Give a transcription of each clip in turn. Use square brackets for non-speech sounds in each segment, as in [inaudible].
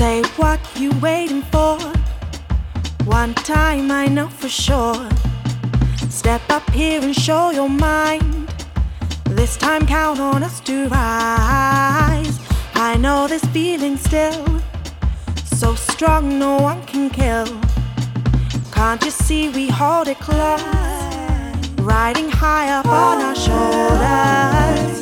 Say what you waiting for. One time I know for sure. Step up here and show your mind. This time count on us to rise. I know this feeling still. So strong, no one can kill. Can't you see we hold it close? Riding high up on our shoulders.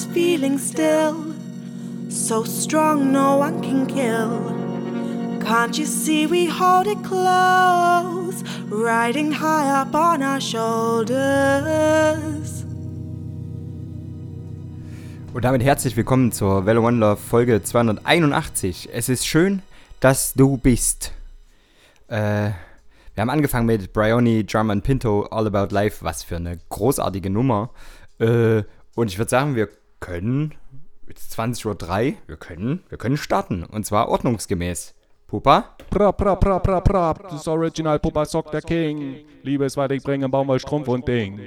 This feeling still. So strong, no one can kill. Can't you see we hold it close? Riding high up on our shoulders. Und damit herzlich willkommen zur Velo One Love Folge 281. Es ist schön, dass du bist. Äh, wir haben angefangen mit Bryony, Drum and Pinto, All About Life. Was für eine großartige Nummer. Äh, und ich würde sagen, wir können, jetzt 20.03 Uhr, wir können, wir können starten. Und zwar ordnungsgemäß. Pupa? Pra, pra, pra, pra, pra, das Original Puppa Sock der King. Liebes, was ich bringe, Baumwoll, Strumpf und Ding.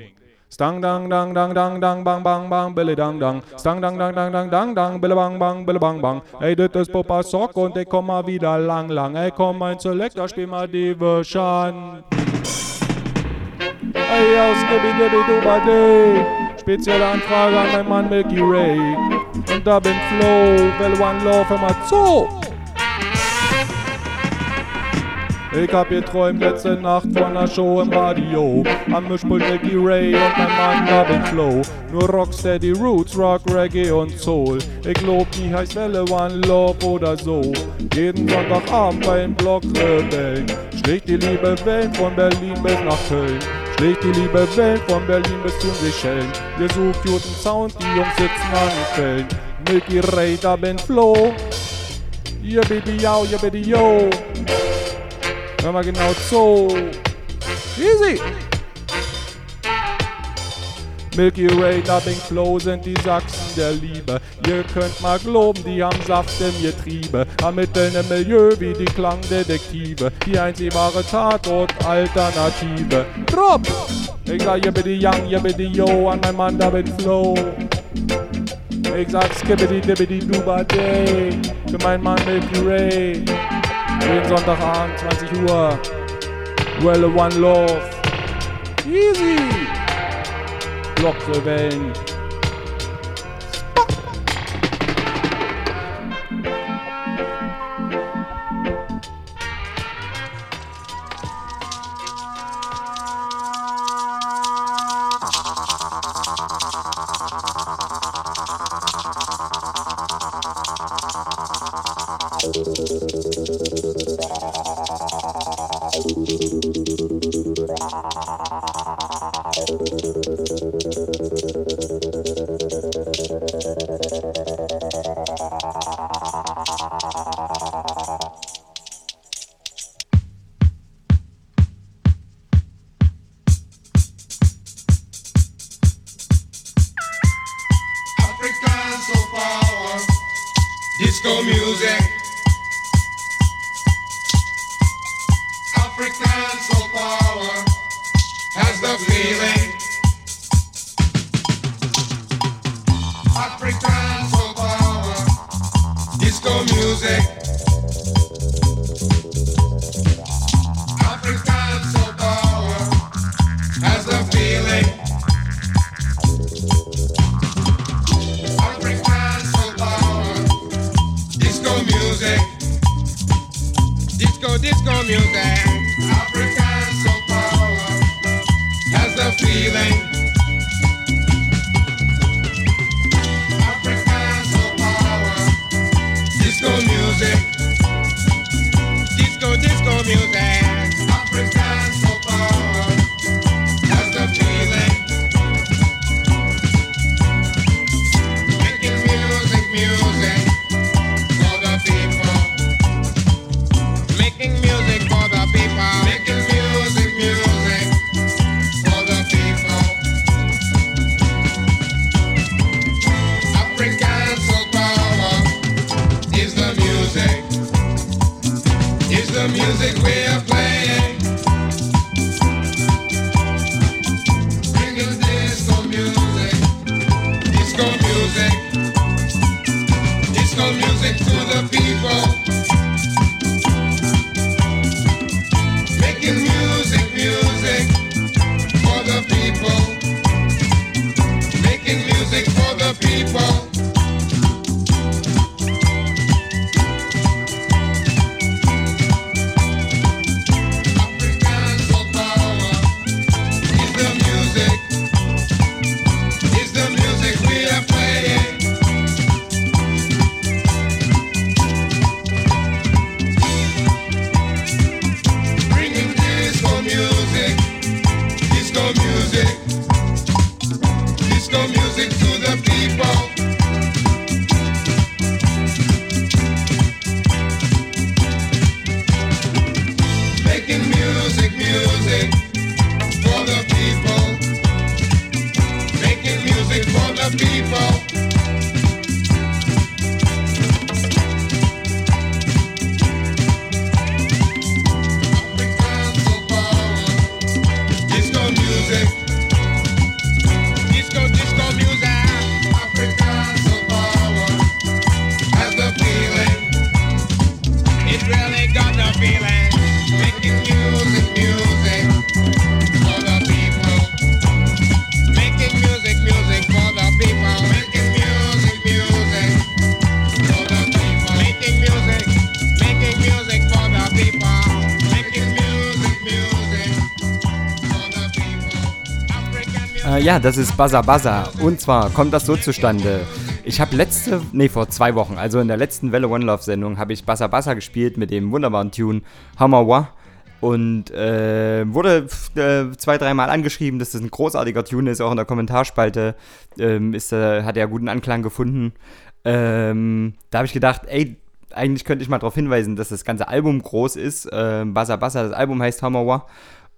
Stang, dang, dang, dang, dang, dang, bang, bang, bang, bille, dang, dang. Stang, dang, dang, dang, dang, dang, dang, bille, bang, bang, bille, bang, bang. Ey, das ist Puppa Sock und ich komm mal wieder lang, lang. Ey, komm, mein Selector, spiel mal die Version. Ey, aus Gibi, Gibi, Dubade. Spezielle Anfrage an mein Mann Milky Ray. Und da bin Flow, Well One Love, immer zu. Ich hab geträumt letzte Nacht von einer Show im Radio. Am Mischpult Nicky Ray und mein Mann Gavin Flow. Nur Rocksteady, Roots, Rock, Reggae und Soul. Ich lob die heißt Welle One Love oder so. Jeden Sonntagabend beim Block Rebellen. Schlägt die liebe Wellen von Berlin bis nach Köln. Schlägt die liebe Wellen von Berlin bis zu den Seychellen. Ihr sucht guten Sound, die Jungs sitzen an den Fällen. Milky Ray, bin Flo. Yeah, baby, yo, yeah, baby, yo. Hör mal genau so. Easy. Milky Way, Dubbing Flow sind die Sachsen der Liebe. Ihr könnt mal glauben, die haben Saft im Getriebe. Ermitteln im Milieu wie die Klangdetektive. Die einzig wahre Tatort-Alternative. Drop! Ich sag, yibbidi young, yibbidi yo, an mein Mann Dubbing Flow. Ich sag skibbidi dibbidi duba day für meinen Mann Milky Ray. Jeden Sonntagabend, 20 Uhr. Well, one love. Easy. Blockrebellen. Ja, das ist Buzzer Buzzer. Und zwar kommt das so zustande. Ich habe letzte, nee, vor zwei Wochen, also in der letzten Welle One Love Sendung, habe ich Buzzer Buzzer gespielt mit dem wunderbaren Tune Hamawa. Und äh, wurde äh, zwei, dreimal angeschrieben, dass das ein großartiger Tune ist, auch in der Kommentarspalte. Ähm, ist, äh, hat er guten Anklang gefunden. Ähm, da habe ich gedacht, ey, eigentlich könnte ich mal darauf hinweisen, dass das ganze Album groß ist. Ähm, Buzzer Buzzer, das Album heißt Hamawa.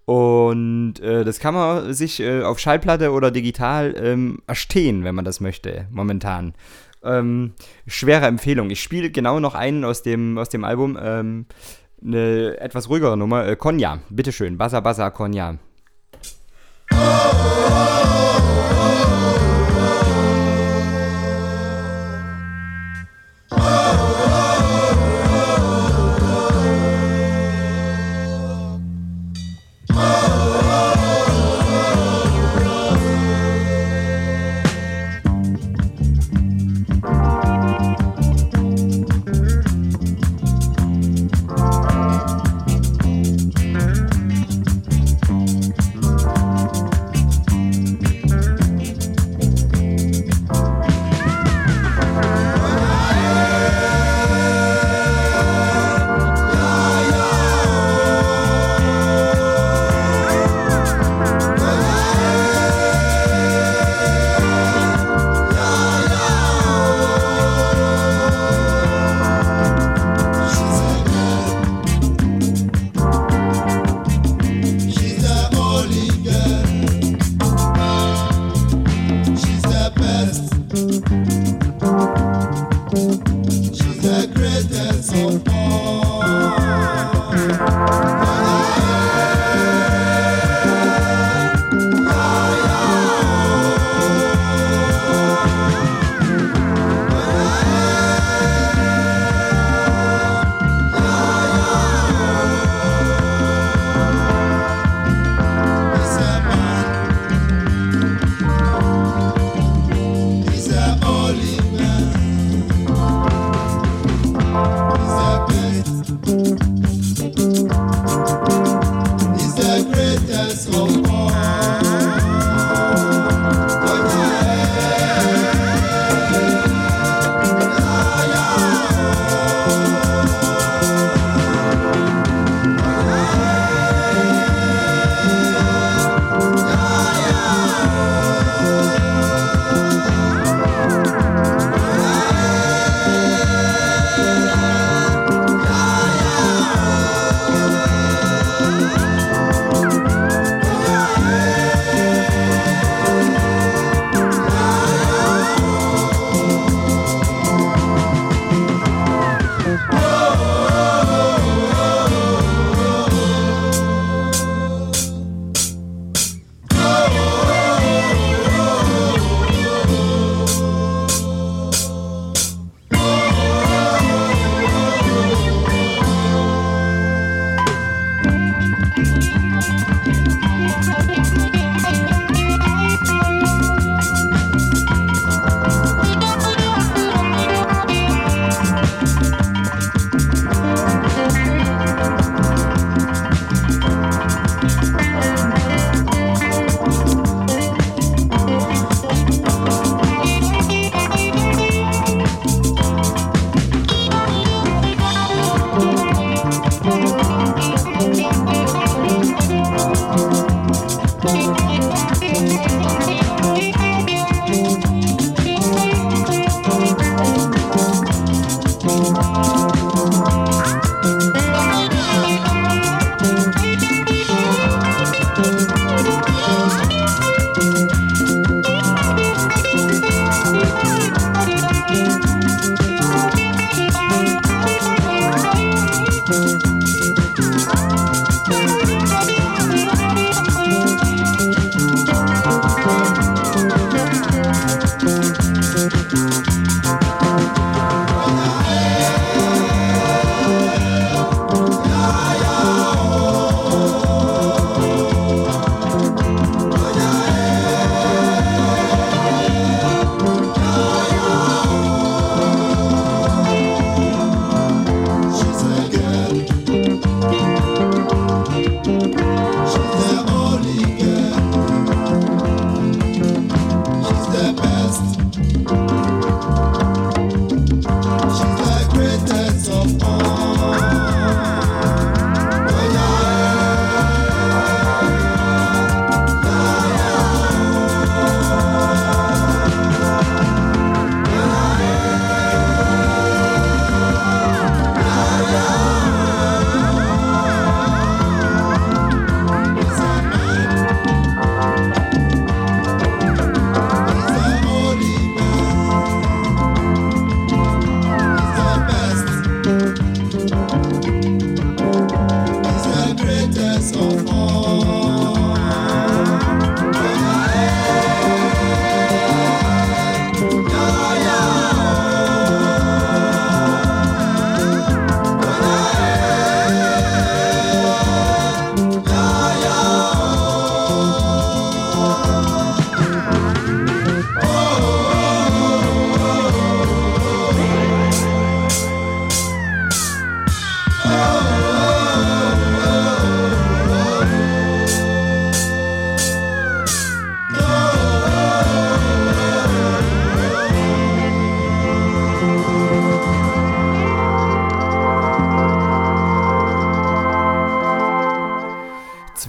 Und äh, das kann man sich äh, auf Schallplatte oder digital ähm, erstehen, wenn man das möchte, momentan. Ähm, schwere Empfehlung. Ich spiele genau noch einen aus dem, aus dem Album. Ähm, eine etwas ruhigere Nummer. Äh, Konya, bitteschön. Bassa Bassa Konya. She's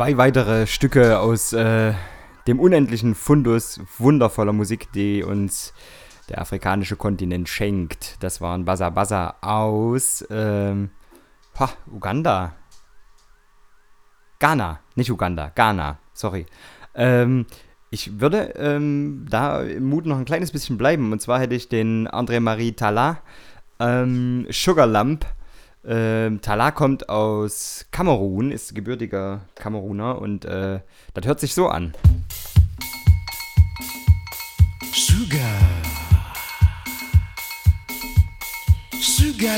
zwei weitere Stücke aus äh, dem unendlichen Fundus wundervoller Musik, die uns der afrikanische Kontinent schenkt. Das waren Basa Basa aus ähm, ha, Uganda. Ghana, nicht Uganda, Ghana, sorry. Ähm, ich würde ähm, da im Mut noch ein kleines bisschen bleiben. Und zwar hätte ich den André-Marie Tala, ähm, Sugar Lump. Ähm, Tala kommt aus Kamerun, ist gebürtiger Kameruner und äh, das hört sich so an. Sugar. Sugar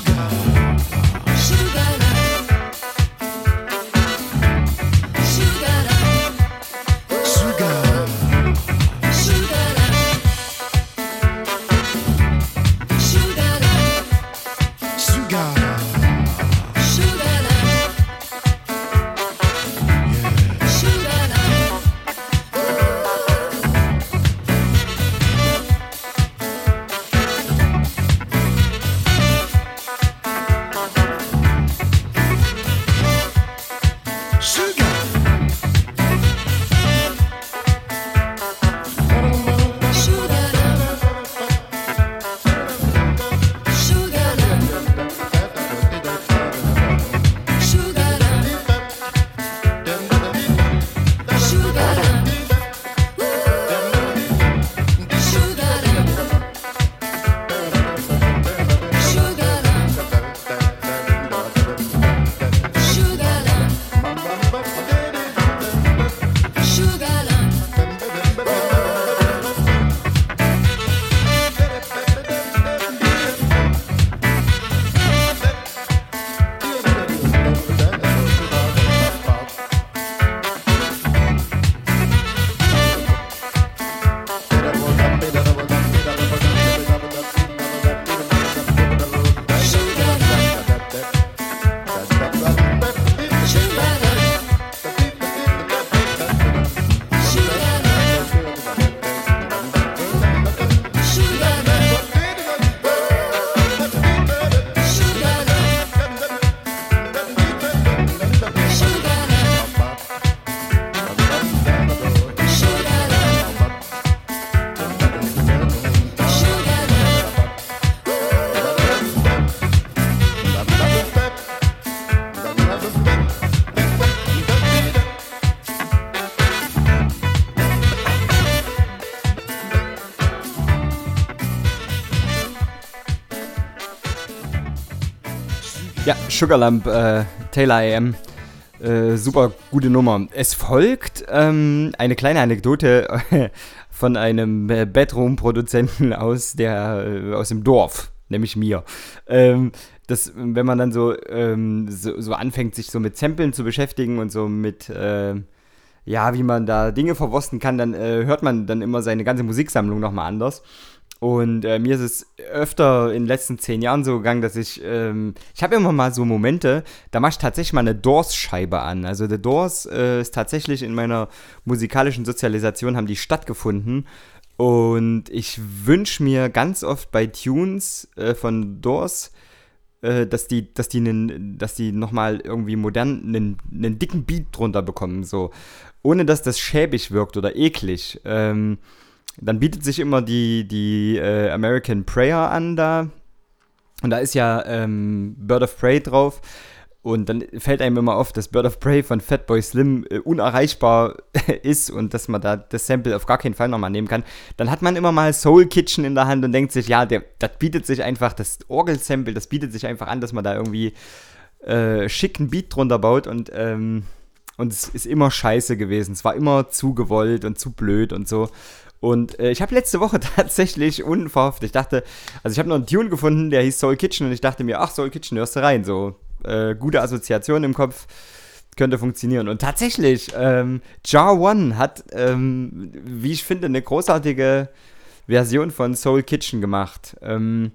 Sugar. Sugar Sugarlamp, äh, Taylor AM. Äh, super gute Nummer. Es folgt ähm, eine kleine Anekdote [laughs] von einem äh, Bedroom-Produzenten [laughs] aus, äh, aus dem Dorf, nämlich mir. Ähm, das, wenn man dann so, ähm, so, so anfängt, sich so mit Samplen zu beschäftigen und so mit, äh, ja, wie man da Dinge verwursten kann, dann äh, hört man dann immer seine ganze Musiksammlung nochmal anders. Und äh, mir ist es öfter in den letzten zehn Jahren so gegangen, dass ich, ähm, ich habe immer mal so Momente, da mache ich tatsächlich mal eine Doors-Scheibe an. Also The Doors äh, ist tatsächlich in meiner musikalischen Sozialisation, haben die stattgefunden. Und ich wünsche mir ganz oft bei Tunes äh, von Doors, äh, dass die, dass die, nen, dass die nochmal irgendwie modern einen, einen dicken Beat drunter bekommen, so. Ohne dass das schäbig wirkt oder eklig. Ähm, dann bietet sich immer die, die äh, American Prayer an da. Und da ist ja ähm, Bird of Prey drauf. Und dann fällt einem immer auf, dass Bird of Prey von Fatboy Slim äh, unerreichbar [laughs] ist und dass man da das Sample auf gar keinen Fall nochmal nehmen kann. Dann hat man immer mal Soul Kitchen in der Hand und denkt sich, ja, der, das bietet sich einfach, das Orgelsample, das bietet sich einfach an, dass man da irgendwie äh, schicken Beat drunter baut und, ähm, und es ist immer scheiße gewesen. Es war immer zu gewollt und zu blöd und so. Und äh, ich habe letzte Woche [laughs] tatsächlich unverhofft, ich dachte, also ich habe noch einen Tune gefunden, der hieß Soul Kitchen und ich dachte mir, ach, Soul Kitchen, hörst du rein, so äh, gute Assoziation im Kopf, könnte funktionieren. Und tatsächlich, ähm, Jar One hat, ähm, wie ich finde, eine großartige Version von Soul Kitchen gemacht. Ähm,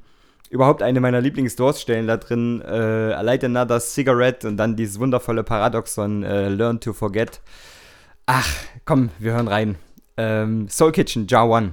überhaupt eine meiner Lieblingsdurststellen da drin, äh, I Light Another Cigarette und dann dieses wundervolle Paradoxon äh, Learn to Forget. Ach, komm, wir hören rein. Ähm, Soul Kitchen, Jar One.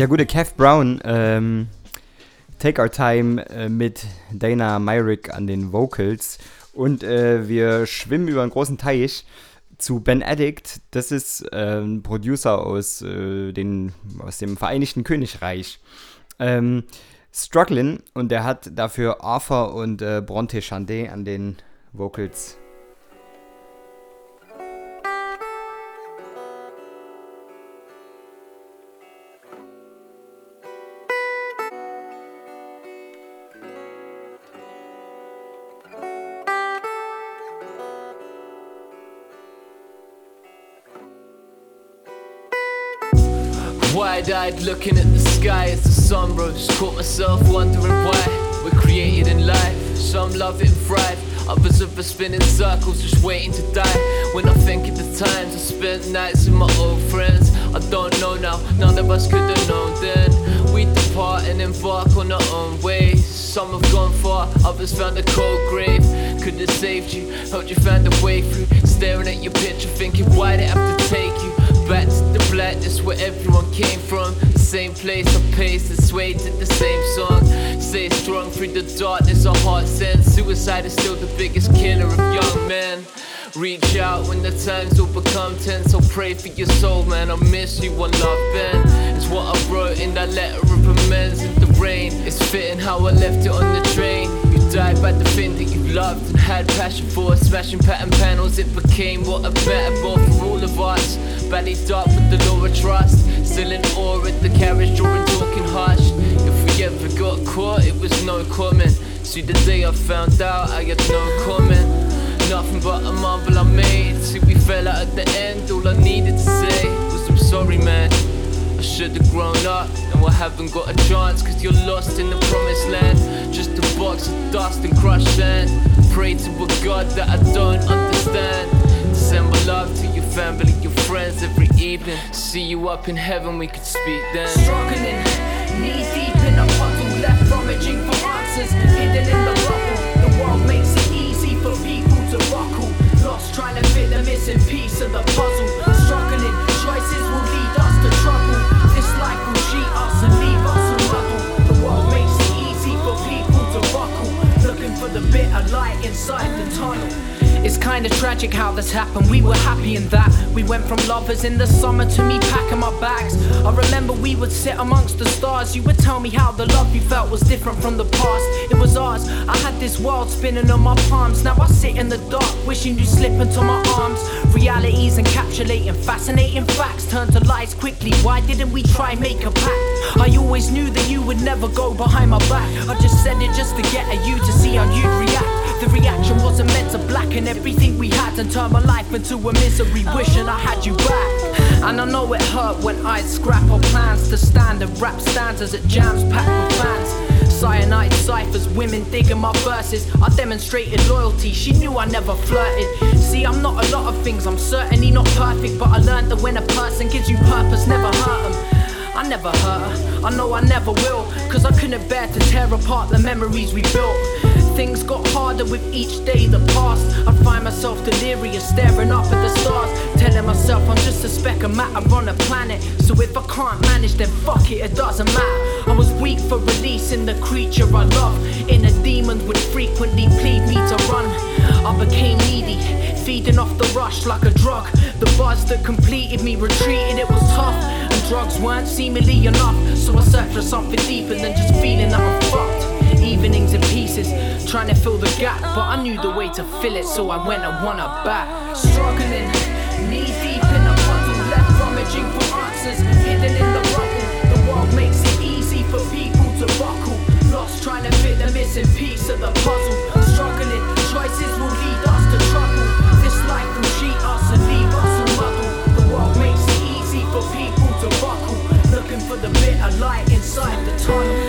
Der gute Kev Brown, ähm, Take Our Time äh, mit Dana Myrick an den Vocals. Und äh, wir schwimmen über einen großen Teich zu Ben Addict. Das ist äh, ein Producer aus, äh, den, aus dem Vereinigten Königreich. Ähm, Struggling und der hat dafür Arthur und äh, Bronte Chandé an den Vocals. Wide-eyed looking at the sky. As the sun rose Caught myself wondering why we're created in life. Some love it and thrive Others of us spin in circles just waiting to die. When I think of the times I spent nights with my old friends I don't know now, none of us could have known then. We depart and embark on our own ways Some have gone far, others found a cold grave. Could have saved you, helped you find a way through. Staring at your picture thinking why'd it have to take you Back the where everyone came from. The same place I paced and swayed to the same song. Stay strong through the darkness, our heart sends. Suicide is still the biggest killer of young men. Reach out when the times will become tense. So pray for your soul, man. I miss you, one love, Ben. It's what I wrote in that letter of amends in the rain. It's fitting how I left it on the train. Died by the thing that you loved and had passion for. Smashing pattern panels, it became what a metaphor for all of us. Badly dark with the lower trust. Still in awe at the carriage drawing, talking harsh. If we ever got caught, it was no comment. See, the day I found out, I had no comment. Nothing but a mumble I made. See, we fell out at the end. All I needed to say was, I'm sorry, man. I should have grown up. I haven't got a chance, cause you're lost in the promised land. Just a box of dust and crushed sand. Pray to a God that I don't understand. Send my love to your family, your friends every evening. See you up in heaven, we could speak then. Struggling, knee deep in a puddle, left rummaging for answers, hidden in the rubble. The world makes it easy for people to buckle. Lost trying to fit the missing piece of the puzzle. Inside the tunnel. It's kinda tragic how this happened. We were happy in that. We went from lovers in the summer to me packing my bags. I remember we would sit amongst the stars. You would tell me how the love you felt was different from the past. It was ours. I had this world spinning on my palms. Now I sit in the dark, wishing you slip into my arms. Realities encapsulating fascinating facts turn to lies quickly. Why didn't we try make a pact? I always knew that you would never go behind my back. I just said it just to get at you to see how you'd react. The reaction wasn't meant to blacken everything we had and turn my life into a misery, wishing I had you back. And I know it hurt when I'd scrap our plans to stand and rap stanzas at jams packed with fans. Cyanide ciphers, women digging my verses. I demonstrated loyalty, she knew I never flirted. See, I'm not a lot of things, I'm certainly not perfect, but I learned that when a person gives you purpose, never hurt them. I never hurt her, I know I never will, cause I couldn't bear to tear apart the memories we built. Things got harder with each day that passed. I find myself delirious, staring up at the stars, telling myself I'm just a speck of matter on a planet. So if I can't manage, then fuck it, it doesn't matter. I was weak for releasing the creature I love. Inner demons would frequently plead me to run. I became needy, feeding off the rush like a drug. The buzz that completed me retreated, it was tough. And drugs weren't seemingly enough. So I searched for something deeper than just feeling that I'm fucked. Evenings in pieces, trying to fill the gap. But I knew the way to fill it, so I went and won her back. Struggling, knee deep in a puddle, left rummaging for answers, hidden in the rubble. The world makes it easy for people to buckle. Lost trying to fit the missing piece of the puzzle. Struggling, choices will lead us to trouble. This life will cheat us and leave us a muddle. The world makes it easy for people to buckle. Looking for the bitter light inside the tunnel.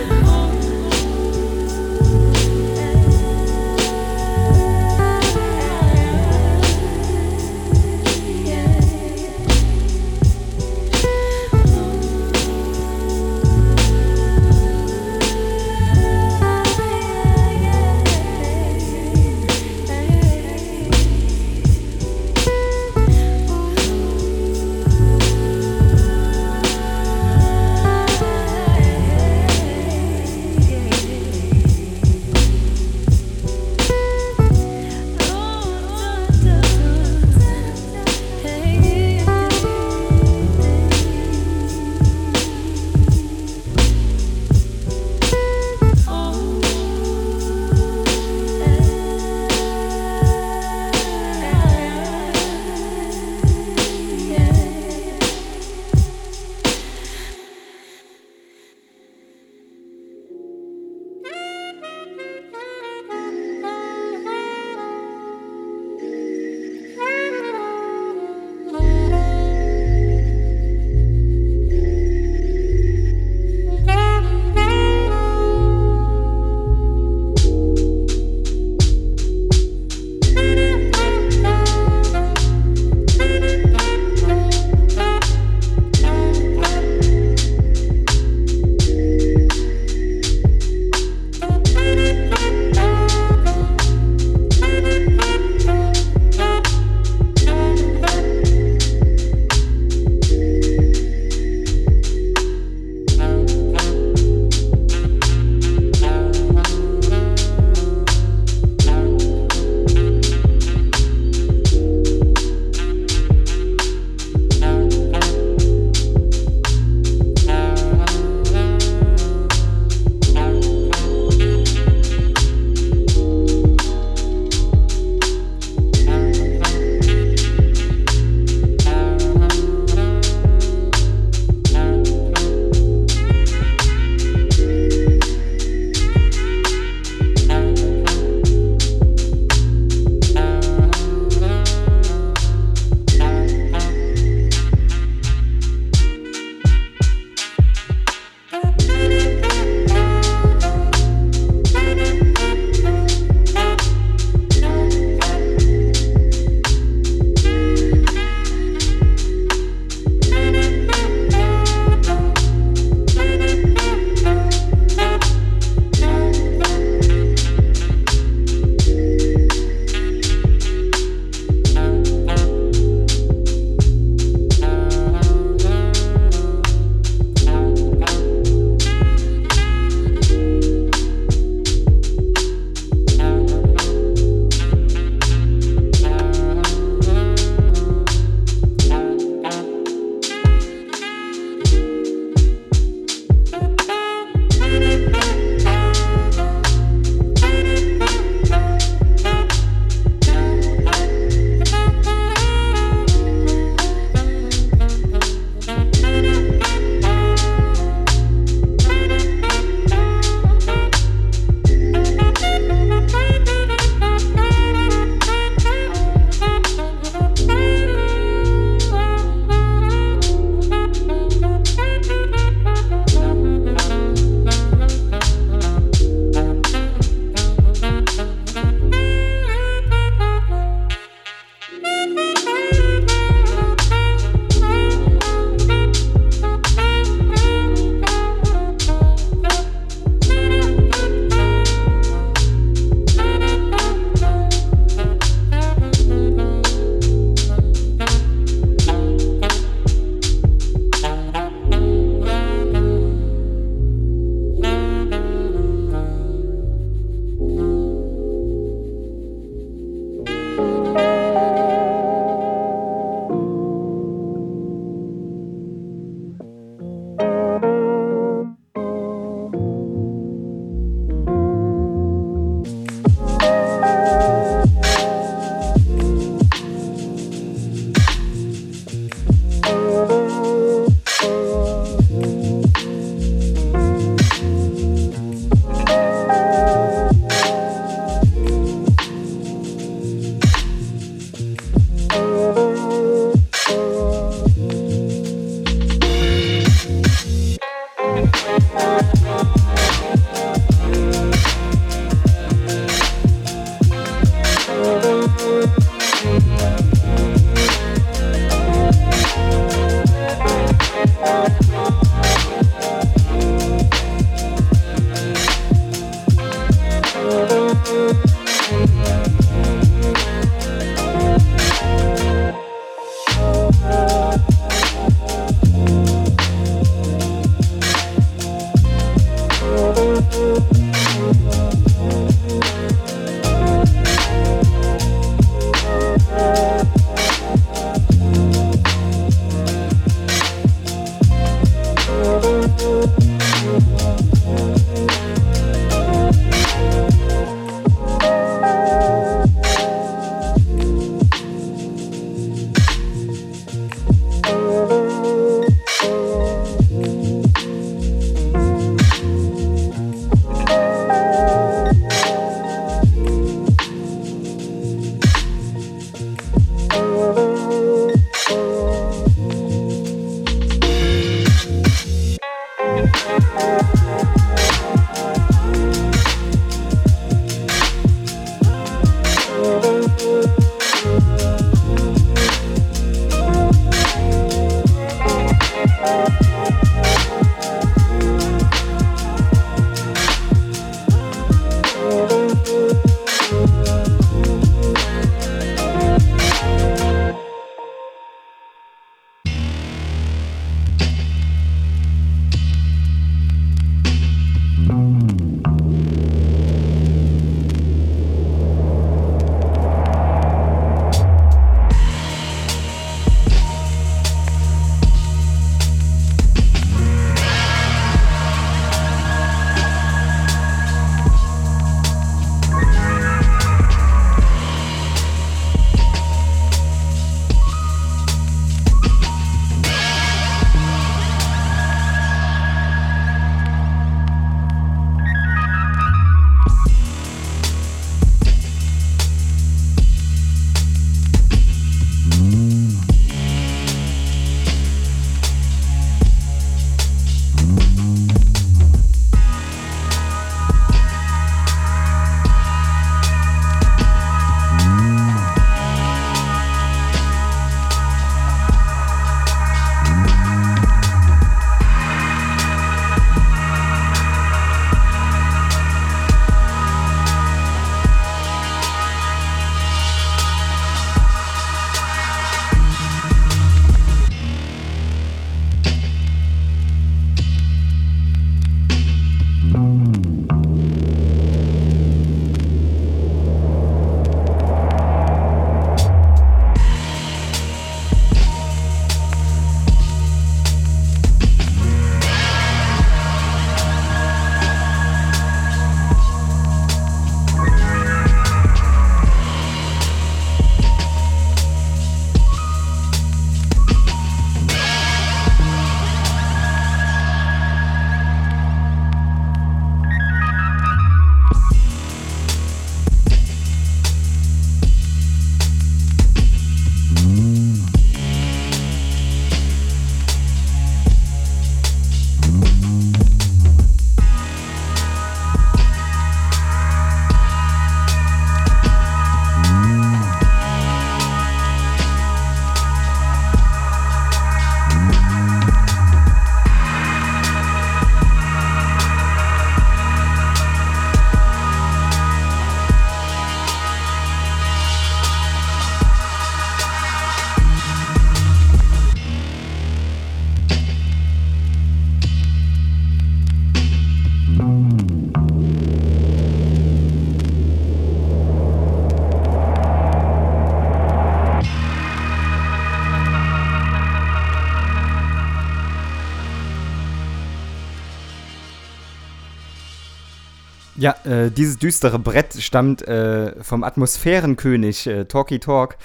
Ja, äh, dieses düstere Brett stammt äh, vom Atmosphärenkönig äh, Talkie Talk.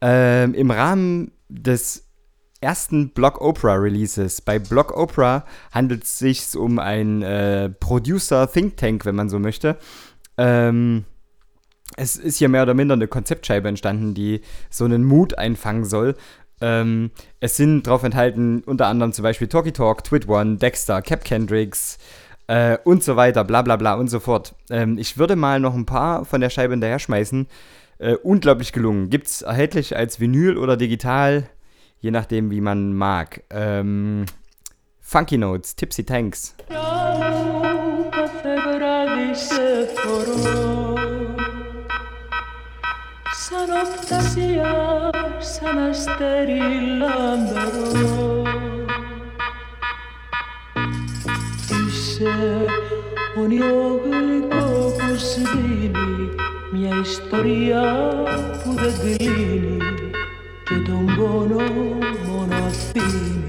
Ähm, Im Rahmen des ersten Block Opera Releases. Bei Block Opera handelt es sich um ein äh, Producer Think Tank, wenn man so möchte. Ähm, es ist hier mehr oder minder eine Konzeptscheibe entstanden, die so einen Mut einfangen soll. Ähm, es sind drauf enthalten unter anderem zum Beispiel Talkie Talk, Twit One, Dexter, Cap Kendricks äh, und so weiter, bla bla bla und so fort. Ähm, ich würde mal noch ein paar von der Scheibe hinterher schmeißen. Äh, unglaublich gelungen. Gibt es erhältlich als Vinyl oder digital, je nachdem, wie man mag. Ähm, Funky Notes, Tipsy Tanks. κάθε βράδυ σε φορώ Σαν οπτασία, σαν αστέρι λαμπερό Είσαι όνειρο γλυκό που σβήνει Μια ιστορία που δεν κλείνει Και τον πόνο μόνο αφήνει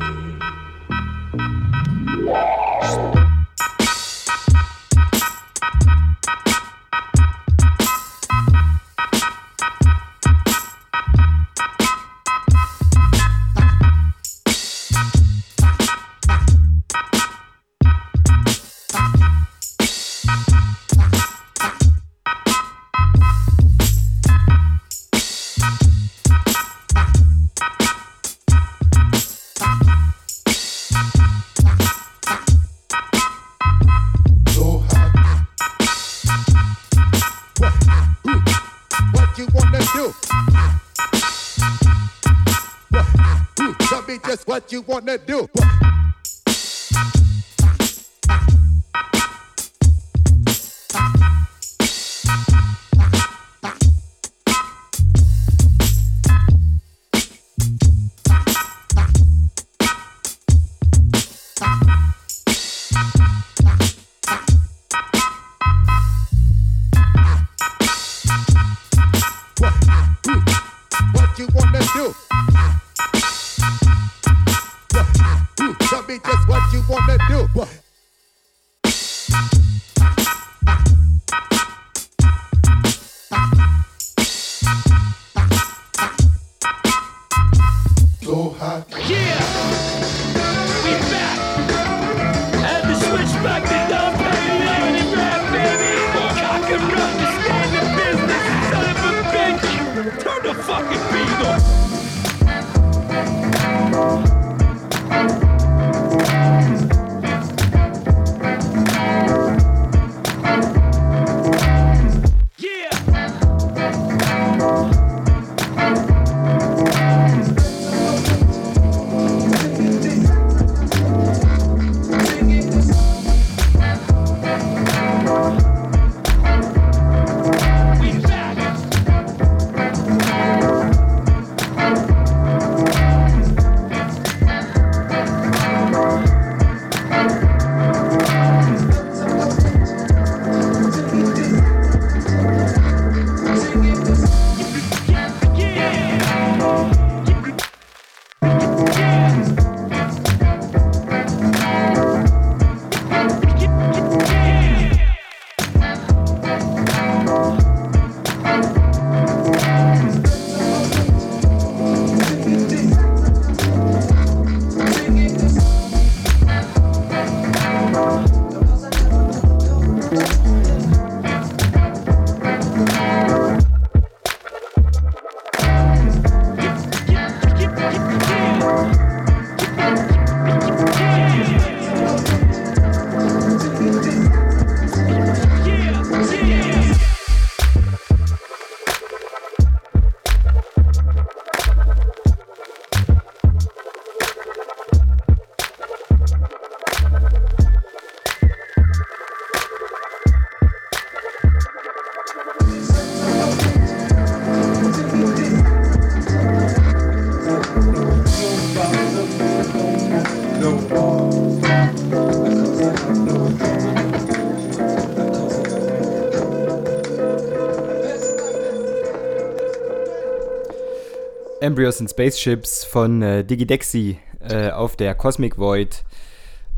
what you Embryos and Spaceships von äh, Digidexi äh, auf der Cosmic Void.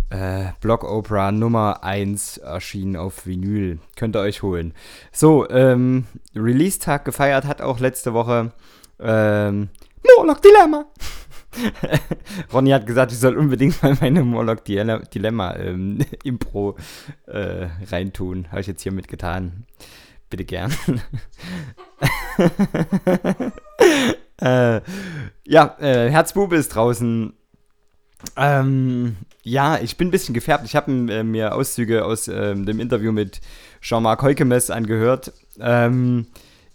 äh, Block Opera Nummer 1 erschienen auf Vinyl. Könnt ihr euch holen. So, ähm, Release-Tag gefeiert hat auch letzte Woche ähm, Morlock Dilemma. [laughs] Ronny hat gesagt, ich soll unbedingt mal meine Morlock Dilemma ähm, [laughs] Impro äh, reintun. Habe ich jetzt hiermit getan. Bitte gern. [laughs] äh, ja, äh, Herzbube ist draußen. Ähm, ja, ich bin ein bisschen gefärbt. Ich habe äh, mir Auszüge aus ähm, dem Interview mit Jean-Marc Heukemes angehört. Ähm,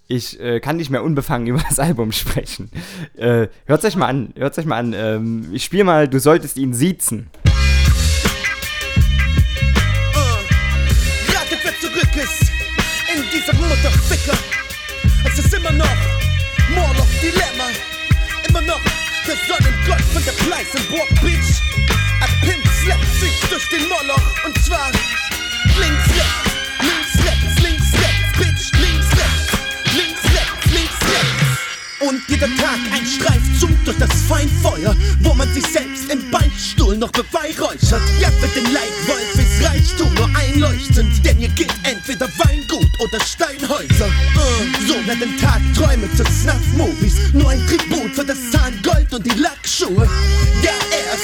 ich äh, kann nicht mehr unbefangen [laughs] über das Album sprechen. Äh, hört euch mal an, hört euch mal an. Ähm, ich spiele mal, du solltest ihn siezen. Ratet, wer zurück in dieser Mutterficker. Es ist immer noch Morlock Dilemma. Immer noch der Sonnengott von der Pleißenburg Beach. Ein Pimp schleppt sich durch den Moloch und zwar links, rechts, Und jeder Tag ein Streifzug durch das Feinfeuer, wo man sich selbst im Beichtstuhl noch beweihräuchert. Ja, für den Leitwolf ist Reichtum nur einleuchtend, denn hier gilt entweder Weingut oder Steinhäuser. Uh, so werden Tagträume zu Snuff-Movies, nur ein Tribut für das Zahngold und die Lackschuhe. Ja,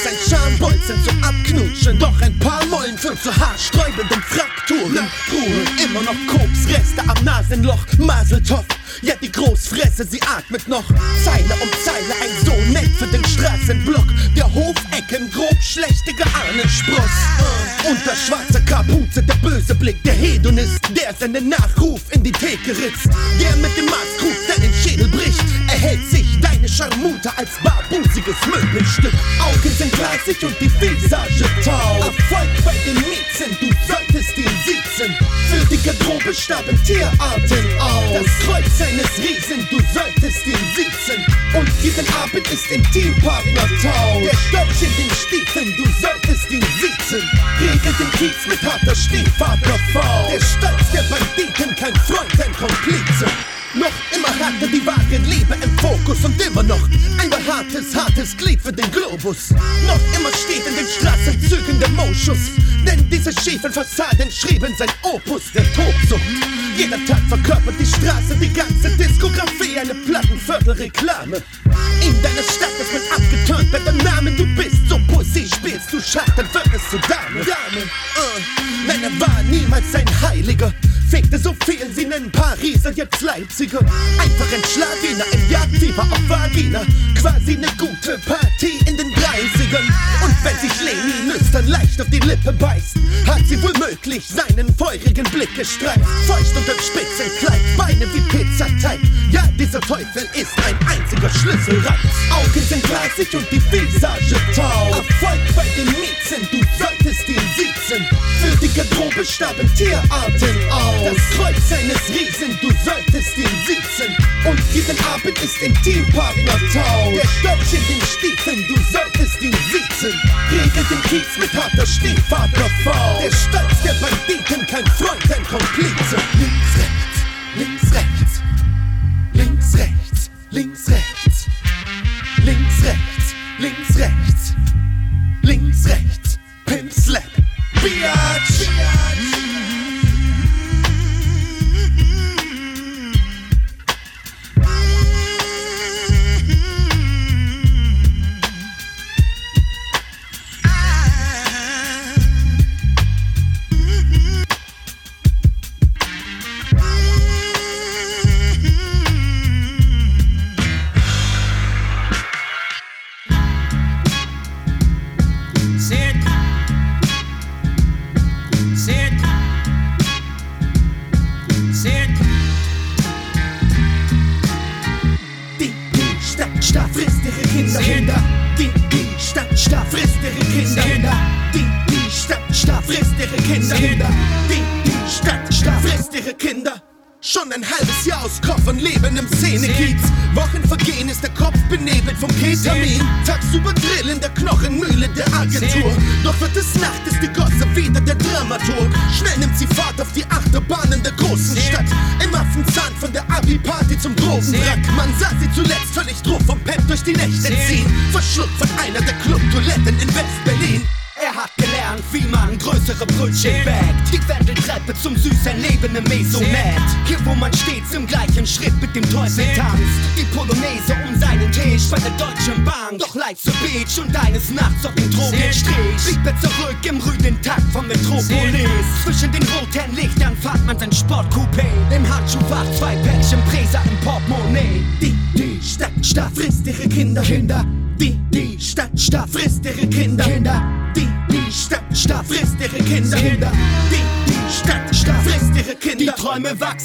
er ist ein Schambolzen zum Abknutschen, doch ein paar Mollen führen zu haarsträubenden Frakturen. Ruhe, immer noch Koksreste am Nasenloch, Maseltoff. Ja, die Großfresse, sie atmet noch. Zeile um Zeile, ein so nett für den Straßenblock. Der Hofecken, grob schlechtige Ahnenspross Unter schwarzer Kapuze, der böse Blick Der Hedonist, der seinen Nachruf in die Theke ritzt. Der mit dem Maßkrug deinen Schädel bricht Erhält sich deine Scharmute als barbusiges Möbelstück. Augen sind glasig und die Visage taub. Erfolg bei den Miezen, du solltest ihn siezen. Für die Garderobe starben Tierarten auf Das Kreuz eines Riesen, du solltest ihn siezen. Und diesen Abend ist Intimpartner taub. Der Storch in den Stiefeln, du solltest ihn siezen. Regelt den Kiez mit harter Stiefvaterfaust Der Stolz der Banditen, kein Freund, ein Komplize noch immer hatte die wahre Liebe im Fokus und immer noch ein behaartes, hartes Glied für den Globus. Noch immer steht in den Straßenzügen der Moschus, denn diese schiefen Fassaden schrieben sein Opus der Tobsucht. Jeder Tag verkörpert die Straße, die ganze Diskografie, eine Plattenviertelreklame. In deiner Stadt ist man abgeturnt bei dem Namen, du bist so Poesie spielst, du Schach, dann wird es Dame. Dame, uh, nein, er war niemals ein Heiliger. Fegte so viel, sie nennen Pariser jetzt Leipziger. Einfach ein Schlawiner im Jagdfieber auf Vagina. Quasi eine gute Partie in den 30ern. Und wenn sich Leni nüstern leicht auf die Lippe beißt, hat sie wohl möglich seinen feurigen Blick gestreift. Feucht unterm Spitzenkleid, Beine wie Pizzateig. Ja, dieser Teufel ist ein einziger Schlüsselreiz. Augen sind glasig und die Visage taub. Erfolg bei den Miezen, du solltest ihn siezen. Für die Garderobe starben Tierarten auf. Das Kreuz eines Riesen, du solltest ihn siezen. Und diesen Abend ist Intimpartner taub. Der Storch in den Stiefeln, du solltest ihn siezen. Regelt den Kiez mit harter Stiefvaterfaust. Der Stolz der Banditen, kein Freund, ein Komplize. Links, rechts, links, rechts. Links, rechts, links, rechts. Links, rechts, links, rechts.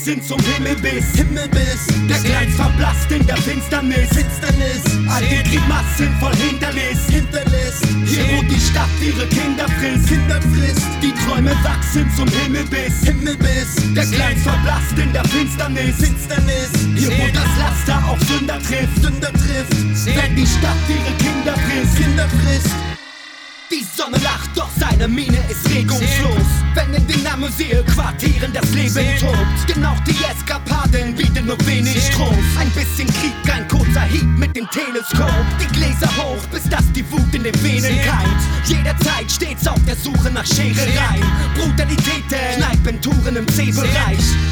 Wachsen zum auch die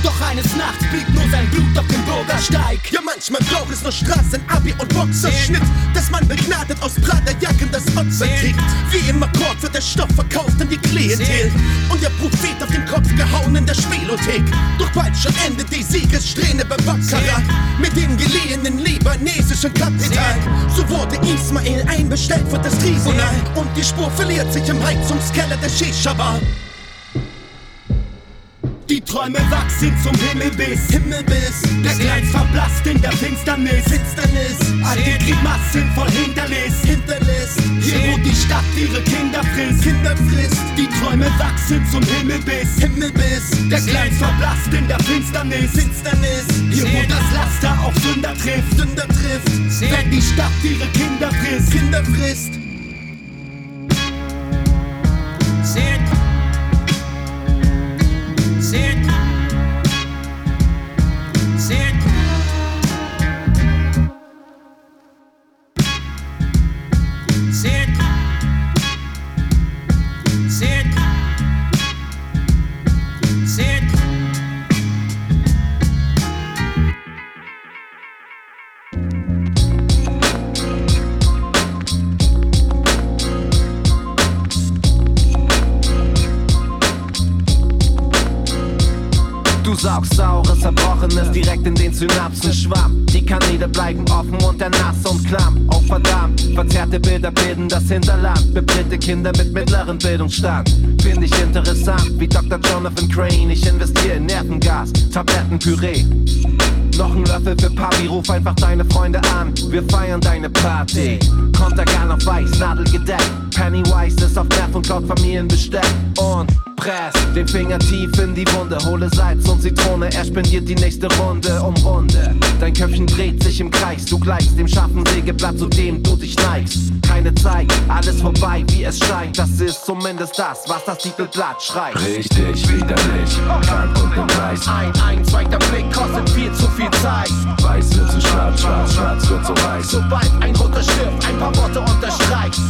Doch eines Nachts blieb nur sein Blut auf dem Bürgersteig. Ja, manchmal braucht es nur Straßen, Abi und Boxerschnitt, dass man begnadet aus Praterjacken das Opfer kriegt. Wie im Akkord wird der Stoff verkauft an die Klientel und der Prophet auf den Kopf gehauen in der Spielothek. Doch bald schon endet die Siegessträhne bei Baccarat mit dem geliehenen libanesischen Kapital. So wurde Ismail einbestellt für das Tribunal und die Spur verliert sich im Heizungskeller der Shisha-Bar. Die Träume wachsen zum Himmelbiss. Himmelbiss. Der Gleis verblasst in der Finsternis. Finsternis. Alte Grimassen voll Hinterlist. Hinterlist. Hier, wo die Stadt ihre Kinder frisst. Kinder frisst. Die Träume wachsen zum Himmelbiss. Himmelbiss. Der Gleis verblasst in der Finsternis. Finsternis. Hier, wo das Laster auf Sünder trifft. Sünder trifft. Wenn die Stadt ihre Kinder frisst. Kinder frisst. certa. the. Bilder bilden das Hinterland. Bebritte Kinder mit mittlerem Bildungsstand. Find ich interessant, wie Dr. Jonathan Crane. Ich investiere in Nervengas, Tablettenpüree. Noch ein Löffel für Papi, ruf einfach deine Freunde an. Wir feiern deine Party. Kontergan auf weiß, nadelgedeckt. Pennywise ist auf Nerv und klaut Familienbesteck. Und press den Finger tief in die Wunde. Hole Salz und Zitrone, er spendiert die nächste Runde um Runde. Dein Köpfchen dreht sich im Kreis. Du gleichst dem scharfen Sägeblatt, zu dem du dich neigst. Keine Zeit, alles vorbei, wie es scheint. Das ist zumindest das, was das Titelblatt schreibt. Richtig widerlich, krank und im Kreis. Ein, ein zweiter Blick kostet viel zu viel Zeit. Weiß wird zu schwarz, schwarz, schwarz wird zu weiß. Sobald ein roter Stift ein paar Worte unterstreicht.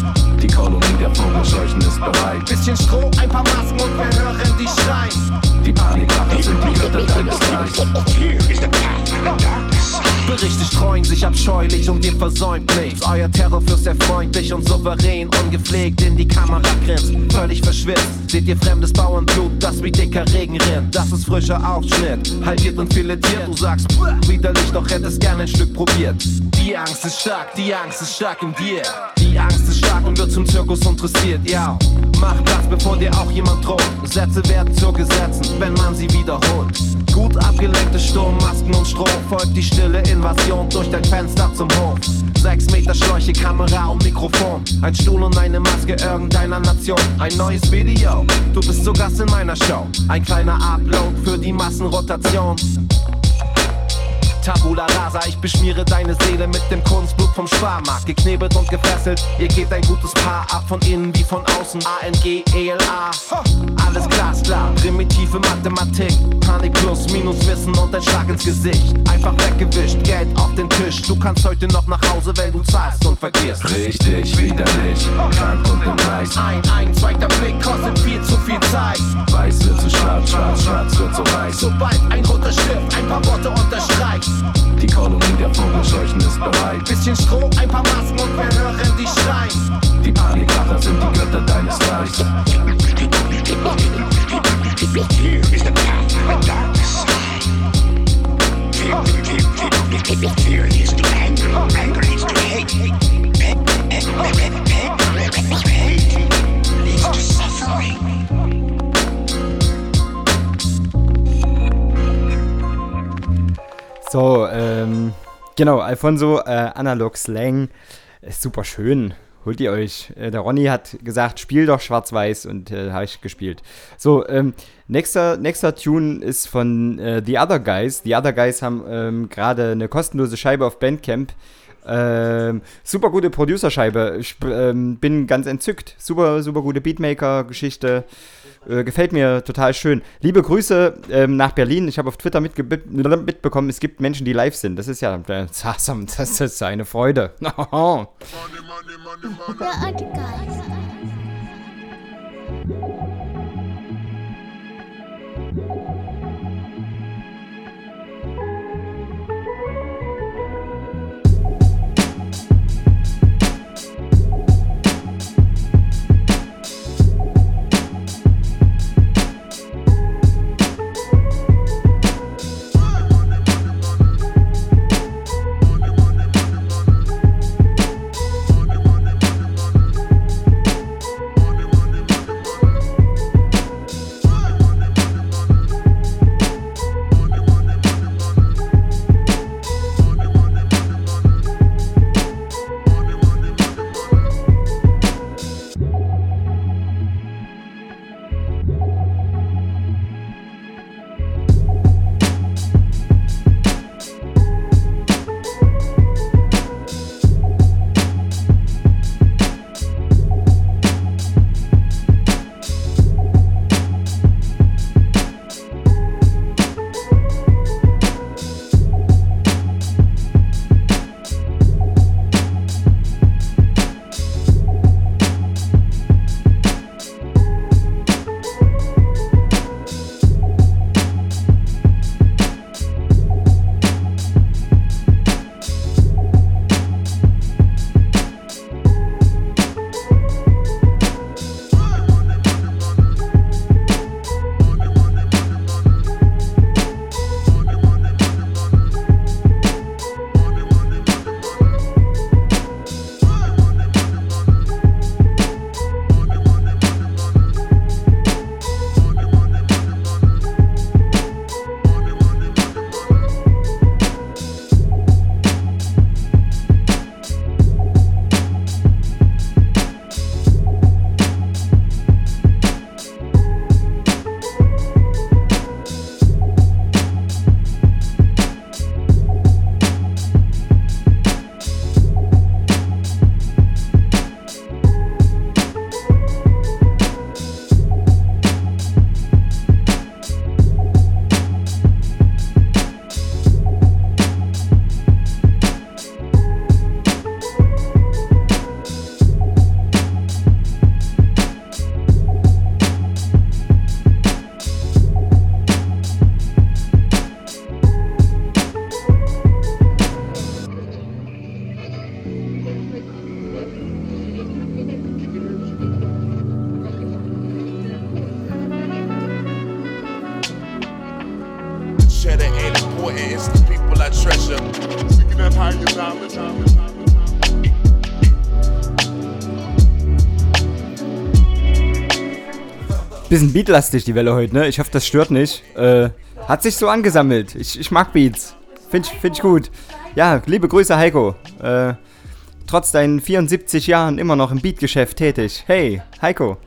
Die Kolonie der Vogelscheuchen ist bereit. Bisschen Stroh, ein paar Masken und wir hören die schreien. Die Panikmacher sind die Götter deines Reichs. Berichte streuen sich abscheulich und ihr versäumt nichts. Euer Terrorfürst sehr freundlich und souverän, ungepflegt in die Kamera grinst. Völlig verschwitzt, seht ihr fremdes Bauernblut, das wie dicker Regen rinnt. Das ist frischer Aufschnitt, halbiert und filetiert. Du sagst, "Puh, widerlich, doch hättest gern ein Stück probiert. Die Angst ist stark, die Angst ist stark in dir. Die Angst ist stark und wird zum Zirkus interessiert, ja. Mach Platz, bevor dir auch jemand droht. Sätze werden zu Gesetzen, wenn man sie wiederholt. Gut abgelenkte Sturmmasken und Stroh folgt die stille Invasion durch dein Fenster zum Hof. Sechs Meter Schläuche, Kamera und Mikrofon. Ein Stuhl und eine Maske irgendeiner Nation. Ein neues Video, du bist zu Gast in meiner Show. Ein kleiner Upload für die Massenrotation. Tabula rasa, ich beschmiere deine Seele mit dem Kunstblut vom Sparmarkt. Geknebelt und gefesselt, ihr gebt ein gutes Paar ab, von innen wie von außen. ANG, ELA, alles glasklar. Primitive Mathematik, Panik plus minus Wissen und ein Schlag ins Gesicht. Einfach weggewischt, Geld auf den Tisch. Du kannst heute noch nach Hause, weil du zahlst und vergisst. Richtig, widerlich, krank und im Weiß. Ein, ein, zweiter Blick kostet viel zu viel Zeit. Weiß wird zu schwarz, schwarz, schwarz wird zu weiß. Sobald ein roter Stift ein paar Worte unterstreicht. Die Kolonie der Vogelscheuchen ist bereit. Bisschen Stroh, ein paar Masken und wir hören die schreien. Die Panikmacher sind die Götter deines Reichs. Here is the path to the dark side. Fear, leads to anger. Anger leads to hate, hate leads to suffering. So, ähm, genau, Alfonso, äh, Analog Slang, ist super schön. Holt ihr euch. Äh, der Ronny hat gesagt, spiel doch schwarz-weiß und äh, habe ich gespielt. So, ähm, nächster, nächster Tune ist von äh, The Other Guys. The Other Guys haben ähm, gerade eine kostenlose Scheibe auf Bandcamp. Ähm, super gute Producer-Scheibe. Ich ähm, bin ganz entzückt. Super, super gute Beatmaker-Geschichte. Äh, gefällt mir total schön. Liebe Grüße ähm, nach Berlin. Ich habe auf Twitter mitge mitbekommen, es gibt Menschen, die live sind. Das ist ja äh, das ist eine Freude. [laughs] The Bisschen beatlastig die Welle heute, ne? Ich hoffe, das stört nicht. Äh, hat sich so angesammelt. Ich, ich mag Beats. Find ich, find ich gut. Ja, liebe Grüße, Heiko. Äh, trotz deinen 74 Jahren immer noch im Beatgeschäft tätig. Hey, Heiko.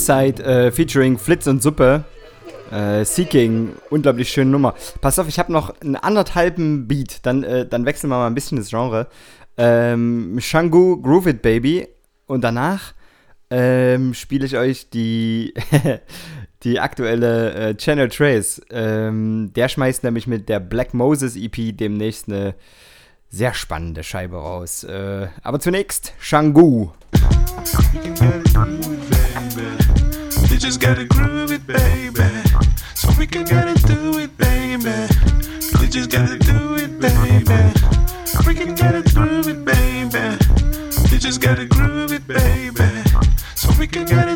B-Side äh, featuring Flitz und Suppe. Äh, Seeking, unglaublich schöne Nummer. Pass auf, ich habe noch einen anderthalben Beat, dann, äh, dann wechseln wir mal ein bisschen das Genre. Ähm, Shangu Groove It Baby und danach ähm, spiele ich euch die, [laughs] die aktuelle äh, Channel Trace. Ähm, der schmeißt nämlich mit der Black Moses EP demnächst eine sehr spannende Scheibe raus. Äh, aber zunächst Shangu. Just gotta groove it, baby. So we can it, do it, baby. You just gotta do it, baby. We can it, groove it, baby. You just gotta groove it, baby. So we can get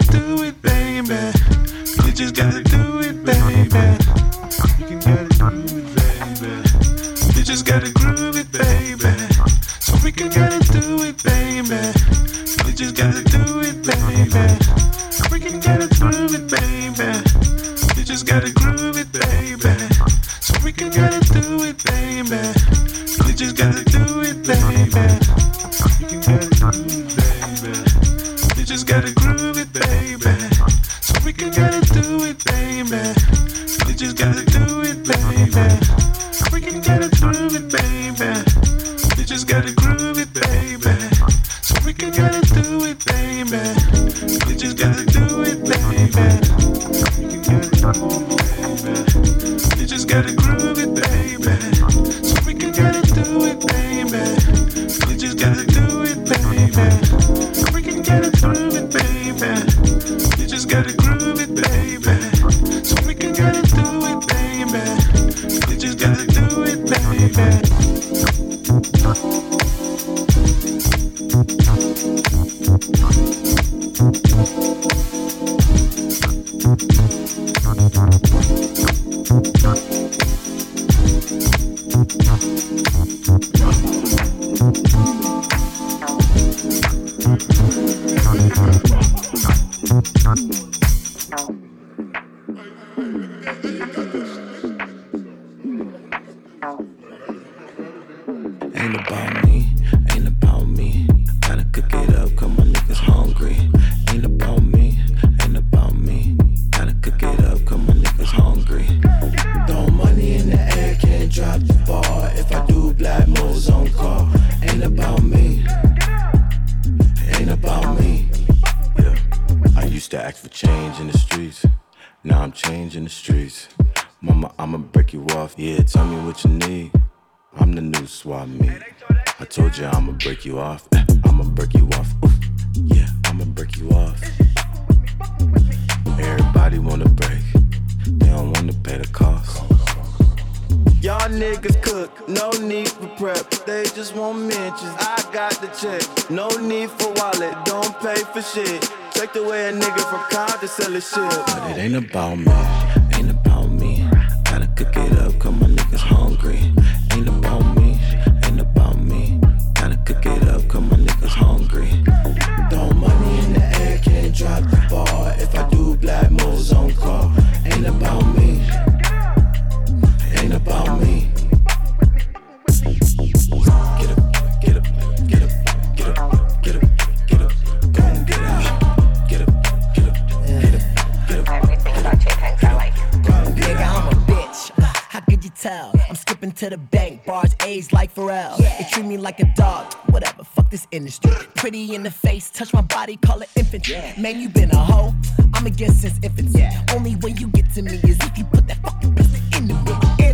tell? I'm skipping to the bank, bars A's like Pharrell. They treat me like a dog, whatever. Fuck this industry. Pretty in the face, touch my body, call it infantry. Man, you been a hoe. I'm against since infancy. Only way you get to me is if you put that fucking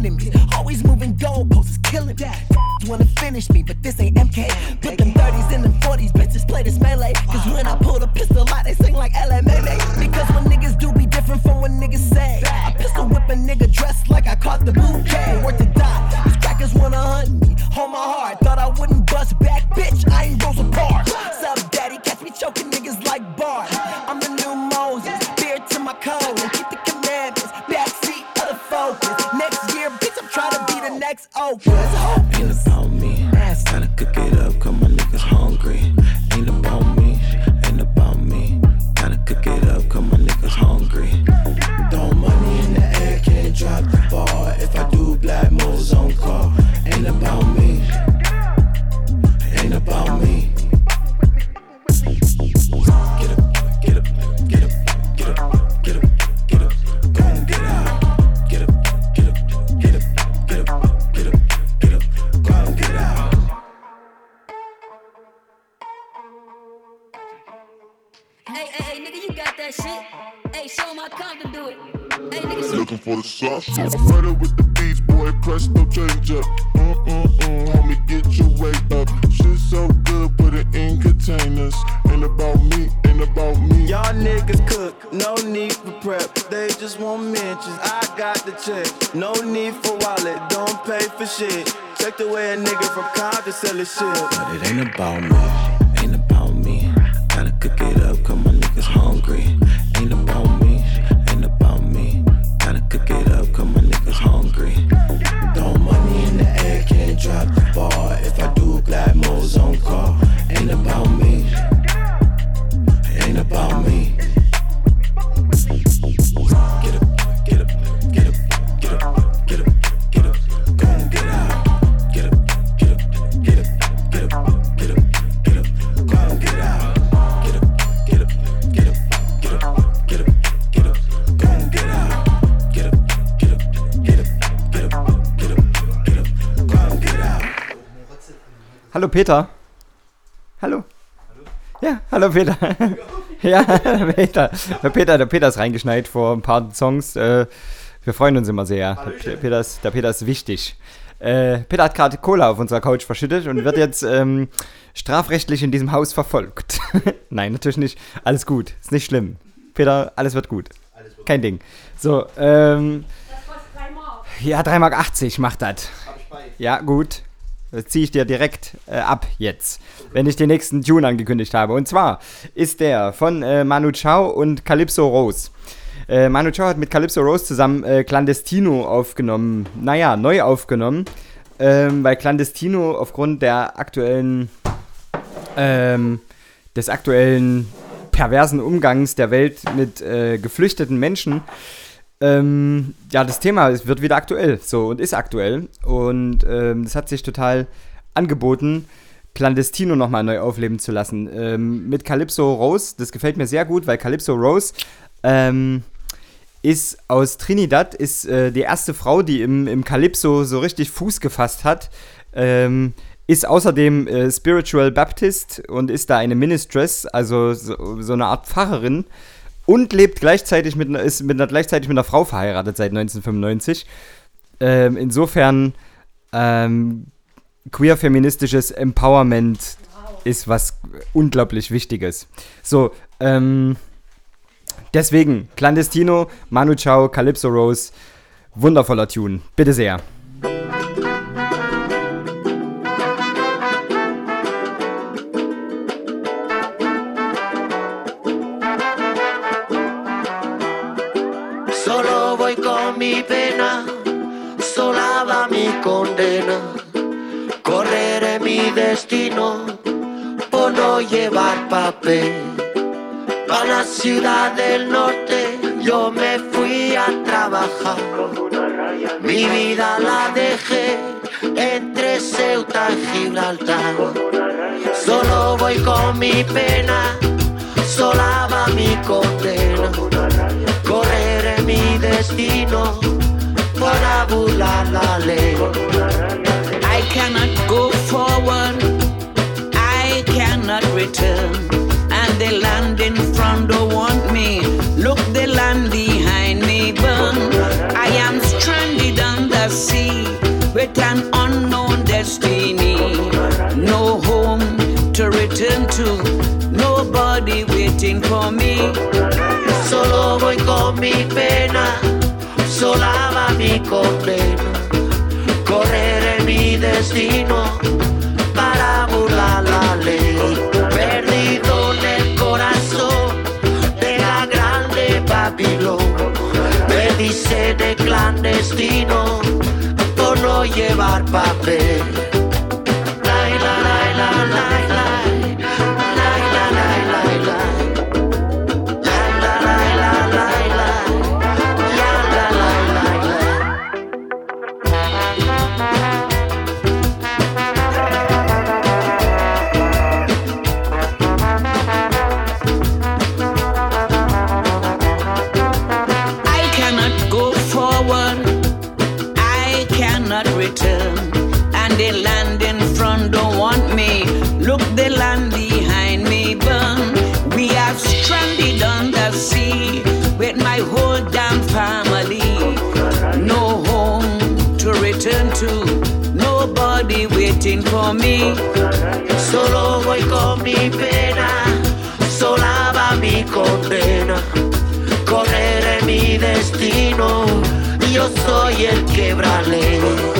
the. Always moving goalposts, is killing me. You wanna finish me, but this ain't MK. Put them 30s in them 40s, bitches play this melee. Cause when I pull the pistol out, they sing like LMA. Because when niggas do be different from what niggas say. I pistol whip a nigga dressed like I caught the bouquet. Worth to die. These crackers wanna hunt me. Hold my heart, thought I wouldn't bust back, bitch. I ain't Rosa Parks. Sup, daddy, catch me choking niggas like Bart. racks open. Ain't about me. It's time to cook it up, cause my niggas hungry. Ain't about me. Ain't about me. Gotta cook it up, cause my niggas hungry. Throw money in the air, can't drop the ball. If I do, black moves on call. Ain't about me. That shit. Hey, show 'em how Compton do it. Hey, nigga, Looking for the sauce. Murder with the beats, boy. Press no change up. Mm mm mm. Homie, get your weight up. Shit so good, put it in containers. Ain't about me, ain't about me. Y'all niggas cook, no need for prep. They just want mentions. I got the check. No need for wallet, don't pay for shit. Check the way a nigga from Compton sell his shit. But it ain't about me, ain't about me. Gotta cook it up, cause my niggas hungry. Ain't about me, ain't about me. Gotta cook it up, cause my niggas hungry. Throw money in the air, can't drop the ball. If I do, glad mo's on call. Ain't about me, ain't about me. Hallo Peter. Hallo. Ja, hallo Peter. [laughs] ja, Peter. Der Peter, der Peter ist reingeschneit vor ein paar Songs. Äh, wir freuen uns immer sehr. Der Peter ist, der Peter ist wichtig. Äh, Peter hat gerade Cola auf unserer Couch verschüttet und wird jetzt ähm, strafrechtlich in diesem Haus verfolgt. [laughs] Nein, natürlich nicht. Alles gut. Ist nicht schlimm. Peter, alles wird gut. Kein Ding. So, ähm. Ja, 3,80 Mark macht das. Ja, gut. Das ziehe ich dir direkt äh, ab jetzt, wenn ich den nächsten Tune angekündigt habe. Und zwar ist der von äh, Manu Chao und Calypso Rose. Äh, Manu Chao hat mit Calypso Rose zusammen äh, Clandestino aufgenommen. Naja, neu aufgenommen. Ähm, weil Clandestino aufgrund der aktuellen, ähm, des aktuellen perversen Umgangs der Welt mit äh, geflüchteten Menschen ähm, ja, das Thema wird wieder aktuell, so und ist aktuell. Und ähm, das hat sich total angeboten, Clandestino nochmal neu aufleben zu lassen. Ähm, mit Calypso Rose, das gefällt mir sehr gut, weil Calypso Rose ähm, ist aus Trinidad, ist äh, die erste Frau, die im, im Calypso so richtig Fuß gefasst hat. Ähm, ist außerdem äh, Spiritual Baptist und ist da eine Mistress, also so, so eine Art Pfarrerin und lebt gleichzeitig mit einer, ist mit einer, gleichzeitig mit einer Frau verheiratet seit 1995. Ähm, insofern ähm, queer-feministisches Empowerment ist was unglaublich Wichtiges. So, ähm, deswegen, Clandestino, Manu Chao, Calypso Rose, wundervoller Tune. Bitte sehr. Llevar papel. A la ciudad del norte yo me fui a trabajar. Mi vida la dejé entre Ceuta y Gibraltar. Solo voy con mi pena, sola va mi condena. Correré mi destino para burlar la ley. I cannot go forward, cannot return. And the land in front don't want me. Look, the land behind me burn. I am stranded on the sea with an unknown destiny. No home to return to, nobody waiting for me. Solo voy con mi pena, sola va mi condena. Correré mi destino para burlar la ley. Clandestino por no llevar papel. Solo voy con mi pena, sola va mi condena. Correré mi destino, yo soy el quebrale.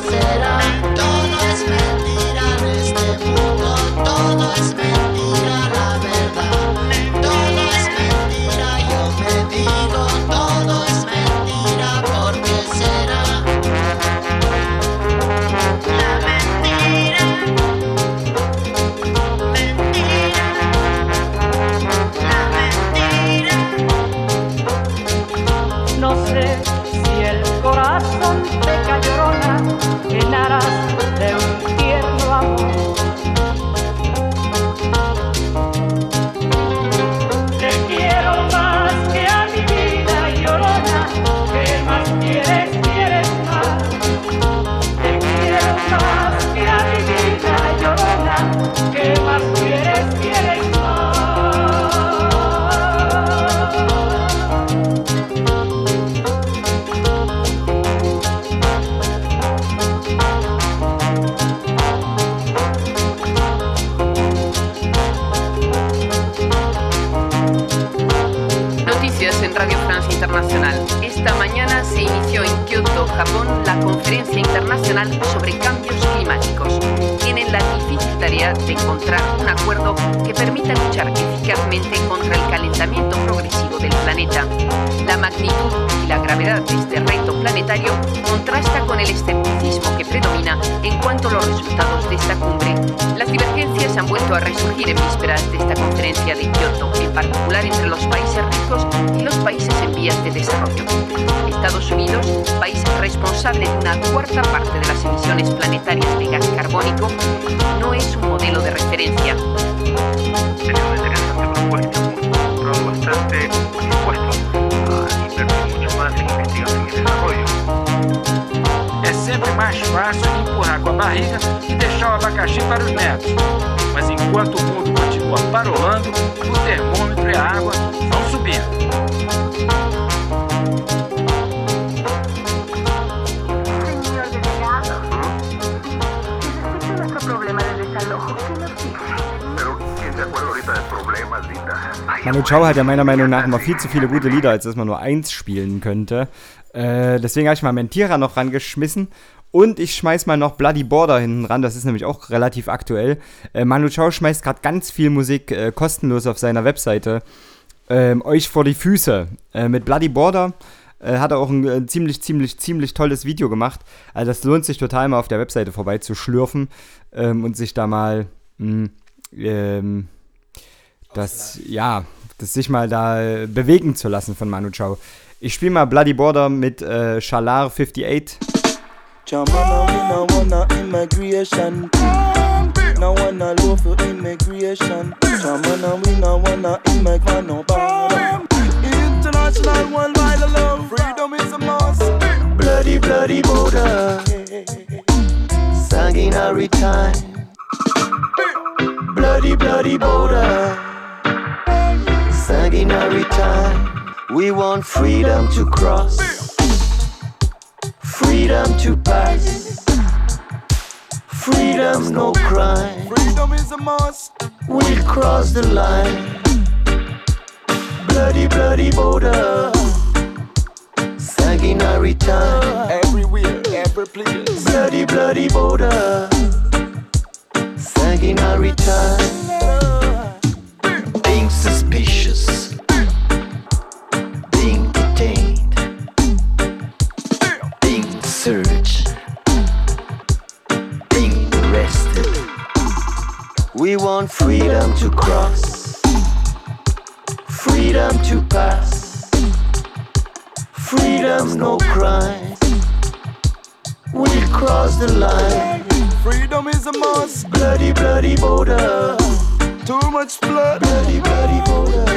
said I de esta conferencia de Kioto, en particular entre los países ricos y los países en vías de desarrollo. Estados Unidos, país responsable de una cuarta parte de las emisiones planetarias de gas carbónico, no es un modelo de referencia. Sería una interesante propuesta, un bastante dispuesto a mucho más en investigación y desarrollo. É sempre mais fácil empurrar com a barriga e deixar o abacaxi para os netos. Mas enquanto o mundo parolando, o termômetro a água Manu Chao hat ja meiner Meinung nach immer viel zu viele gute Lieder, als dass man nur eins spielen könnte. Äh, deswegen habe ich mal Mentira noch rangeschmissen. Und ich schmeiß mal noch Bloody Border hinten ran, das ist nämlich auch relativ aktuell. Äh, Manu Chao schmeißt gerade ganz viel Musik äh, kostenlos auf seiner Webseite ähm, euch vor die Füße. Äh, mit Bloody Border äh, hat er auch ein äh, ziemlich, ziemlich, ziemlich tolles Video gemacht. Also das lohnt sich total mal auf der Webseite vorbei zu schlürfen ähm, und sich da mal mh, ähm, das, ja, das sich mal da äh, bewegen zu lassen von Manu Chao. Ich spiele mal Bloody Border mit äh, Shalar 58. Jamana, we no wanna immigration. No wanna law for immigration. Jamana, we no wanna immigration. No border. International worldwide love. Freedom is a must. Bloody, bloody border. Sanguinary time. Bloody, bloody border. Sanguinary time. We want freedom to cross. Freedom to pass. Freedom, no crime. Freedom is a must. We'll cross the line. Bloody, bloody border. Sanguinary time. Everywhere, every place. Bloody, bloody border. Sanguinary time. Being suspicious. Being detained. Being searched. Being arrested. We want freedom to cross. Freedom to pass. Freedom, no crime. We'll cross the line. Freedom is a must. Bloody, bloody border. Too much blood. Bloody, bloody oh, border.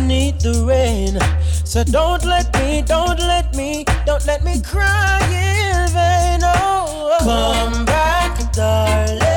Need the rain. So don't let me, don't let me, don't let me cry in vain. Oh, oh, oh. come back, darling.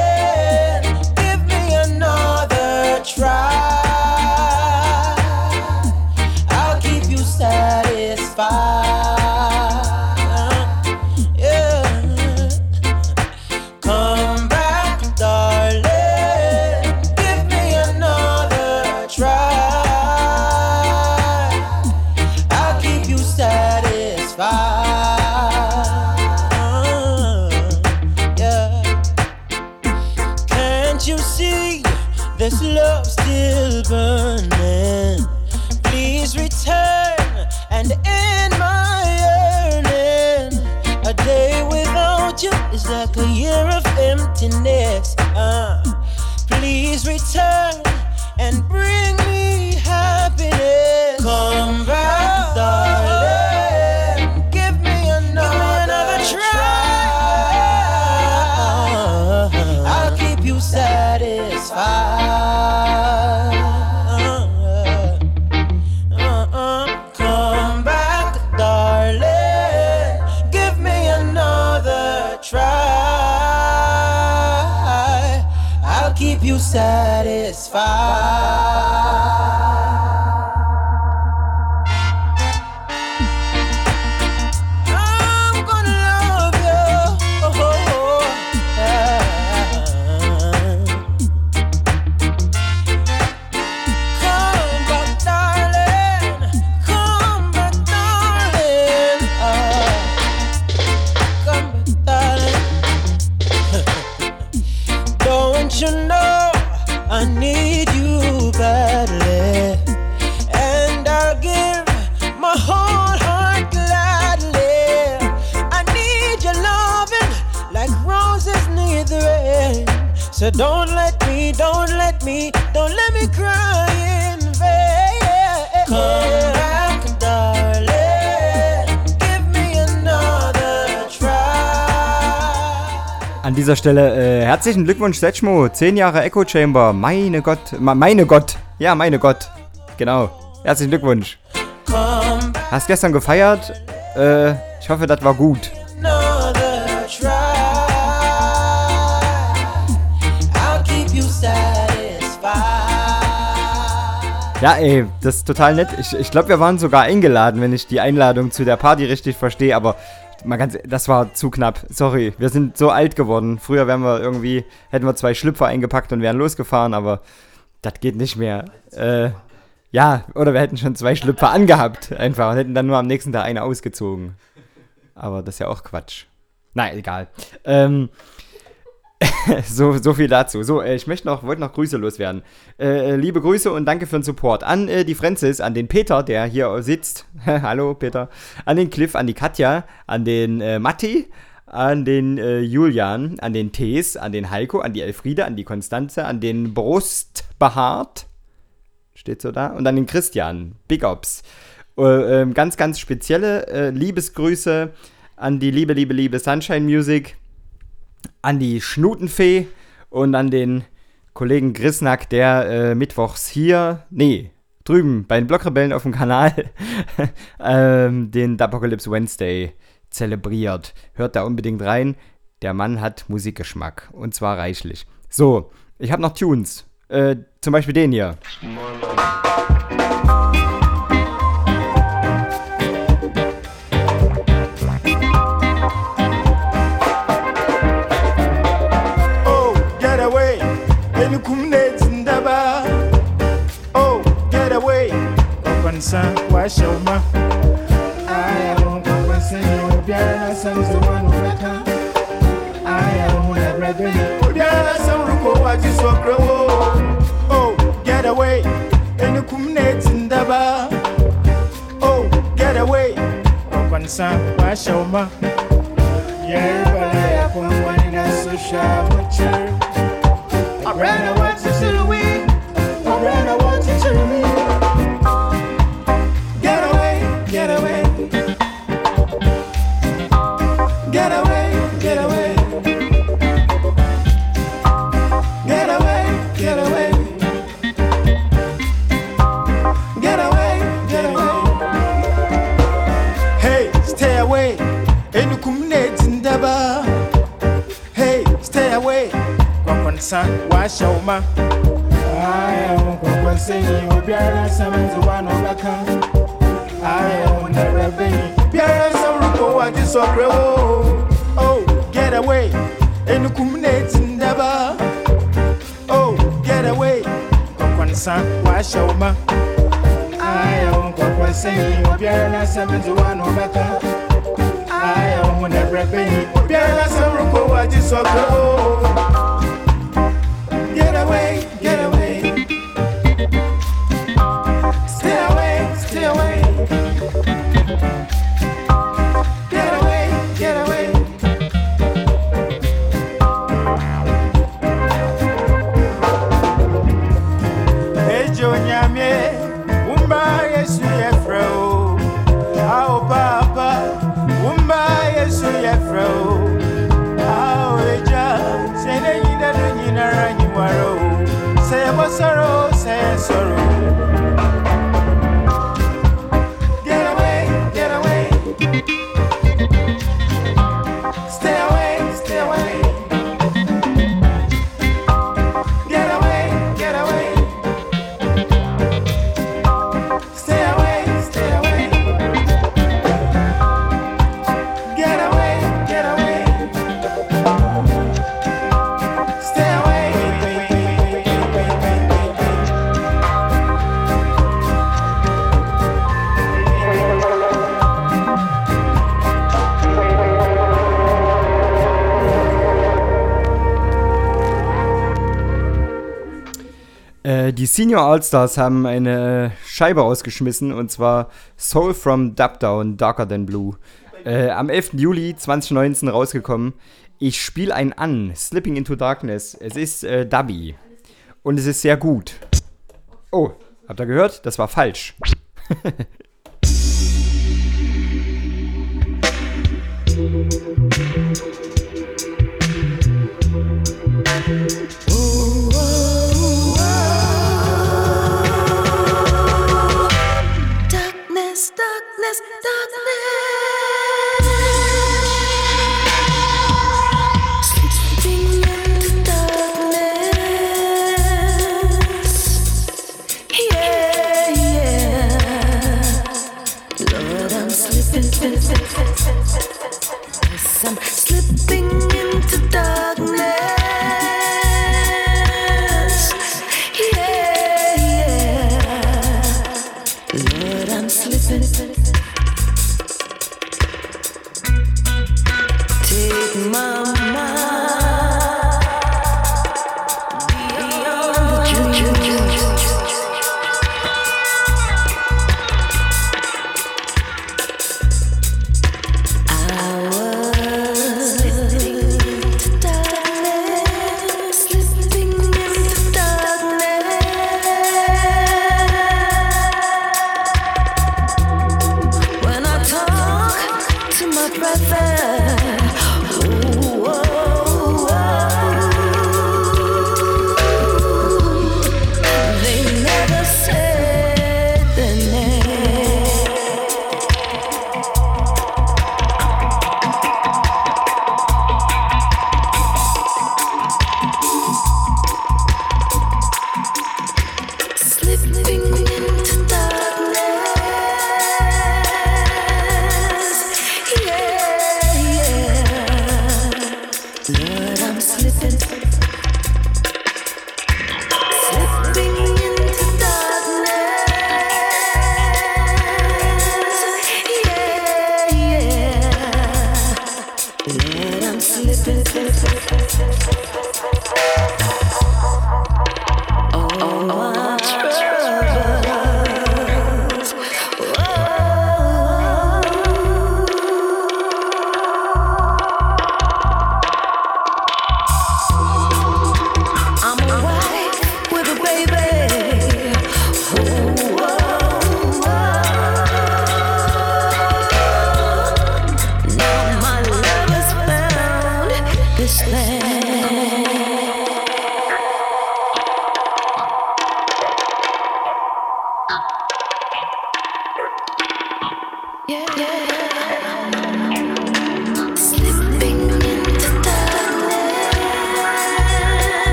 Dieser Stelle äh, herzlichen Glückwunsch, Setchmo. 10 Jahre Echo Chamber. Meine Gott. Meine Gott. Ja, meine Gott. Genau. Herzlichen Glückwunsch. Hast gestern gefeiert. Äh, ich hoffe, das war gut. Ja, ey, das ist total nett. Ich, ich glaube, wir waren sogar eingeladen, wenn ich die Einladung zu der Party richtig verstehe, aber mal ganz, das war zu knapp. Sorry, wir sind so alt geworden. Früher wären wir irgendwie, hätten wir zwei Schlüpfer eingepackt und wären losgefahren, aber das geht nicht mehr. Äh, ja, oder wir hätten schon zwei Schlüpfer angehabt, einfach, und hätten dann nur am nächsten Tag eine ausgezogen. Aber das ist ja auch Quatsch. Na, egal. Ähm, [laughs] so, so viel dazu. So, äh, ich möchte noch, wollte noch Grüße loswerden. Äh, äh, liebe Grüße und danke für den Support an äh, die Francis, an den Peter, der hier sitzt. [laughs] Hallo Peter. An den Cliff, an die Katja, an den äh, Matti, an den äh, Julian, an den Tees, an den Heiko, an die Elfriede, an die Konstanze, an den Brustbehaart. Steht so da. Und an den Christian. Big Ops. Äh, ähm, ganz, ganz spezielle Liebesgrüße an die liebe, liebe, liebe Sunshine Music an die Schnutenfee und an den Kollegen Grisnack, der äh, mittwochs hier, nee, drüben bei den Blockrebellen auf dem Kanal [laughs] ähm, den Apocalypse Wednesday zelebriert. Hört da unbedingt rein. Der Mann hat Musikgeschmack und zwar reichlich. So, ich habe noch Tunes. Äh, zum Beispiel den hier. Oh, Okwansa wa shoma. I don't know when say you biara some the one who I am one brother. Biara some ruko wa ji so grow. Oh, get away. Eni kumne zindaba. Oh, get away. Okwansa wa shoma. Yeah, but I have one when I so sharp with you. I ran, I want you to the week. I ran, I want you to me. san wahyɛ wo ma ayɛ wo nkɔnkɔnsɛyi obiara nsɛm nti woana wobɛka ayɛ wo nɛrɛbɛyi biara nsɛm rokɔ wagye sɔbrɛ wo oh get away. Ɛnukum na ɛtim daba oh get away. Nkɔnkɔnsa wahyɛ wo ma ayɛ wo nkɔnkɔnsɛyi obiara nsɛm nti woana wobɛka ayɛ wo nɛrɛbɛyi biara nsɛm rokɔ wagye sɔbrɛ wo highway. Die Senior All-Stars haben eine Scheibe ausgeschmissen und zwar Soul from Dubdown, Darker Than Blue. Äh, am 11. Juli 2019 rausgekommen. Ich spiele einen an, Slipping into Darkness. Es ist äh, Dubby. Und es ist sehr gut. Oh, habt ihr gehört? Das war falsch. [laughs] Darkness, darkness, darkness. Slipping into darkness. Yeah, yeah. Lord, I'm slipping. Yes, I'm slipping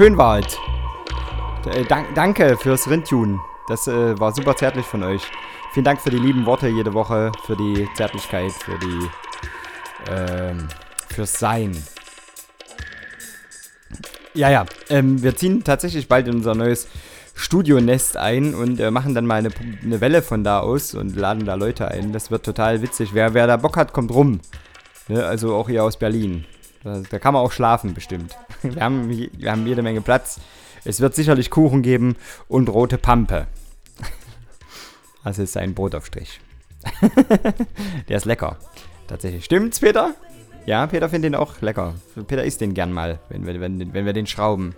schön war es. Äh, dank, danke fürs Rindtun. Das äh, war super zärtlich von euch. Vielen Dank für die lieben Worte jede Woche, für die Zärtlichkeit, für die, ähm, fürs Sein. Ja, ja, ähm, wir ziehen tatsächlich bald in unser neues Studionest ein und äh, machen dann mal eine, eine Welle von da aus und laden da Leute ein. Das wird total witzig. Wer, wer da Bock hat, kommt rum. Ne? Also auch hier aus Berlin. Da, da kann man auch schlafen, bestimmt. [laughs] Wir haben, wir haben jede Menge Platz. Es wird sicherlich Kuchen geben und rote Pampe. [laughs] Das ist ein Brotaufstrich. [laughs] Der ist lecker. Tatsächlich. Stimmt's, Peter? Ja, Peter findet den auch lecker. Peter isst den gern mal, wenn wir, wenn, wenn wir den schrauben.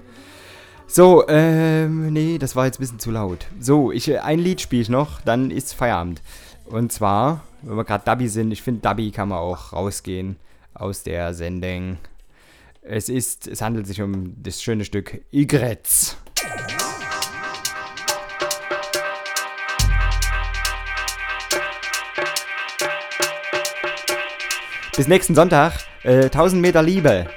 So, ähm, nee, das war jetzt ein bisschen zu laut. So, ich, äh, ein Lied spiele ich noch, dann ist Feierabend. Und zwar, wenn wir gerade Dabby sind, ich finde, Dabby kann man auch rausgehen aus der Sendung. Es ist, es handelt sich um das schöne Stück Igretz. Bis nächsten Sonntag. Äh, 1000 Meter Liebe.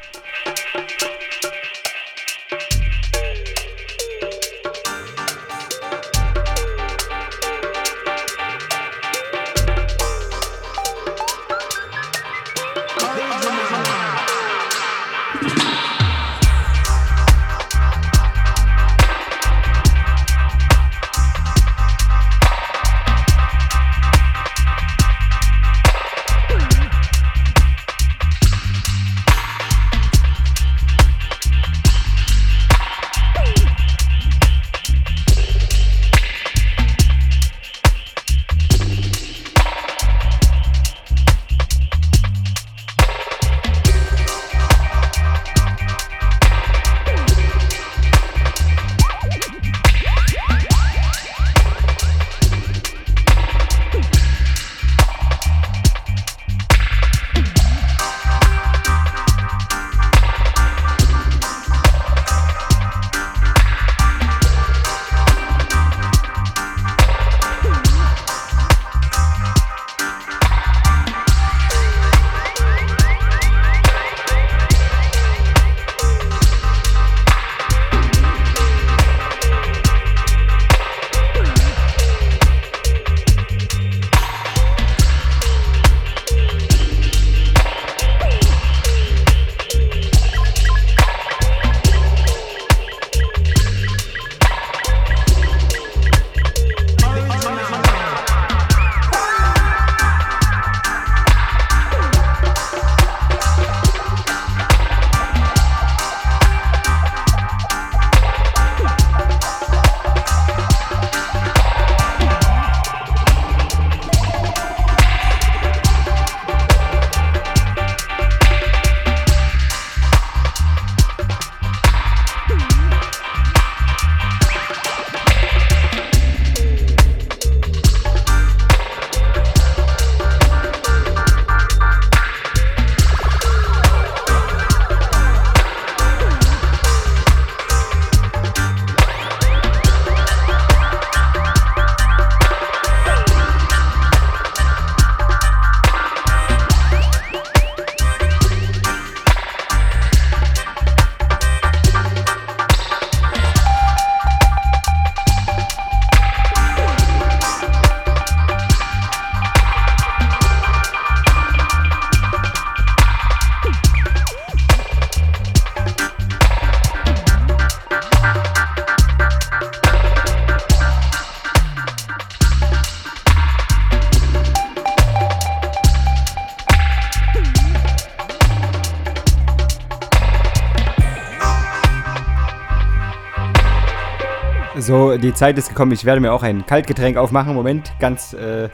So, die Zeit ist gekommen. Ich werde mir auch ein Kaltgetränk aufmachen. Moment, ganz äh,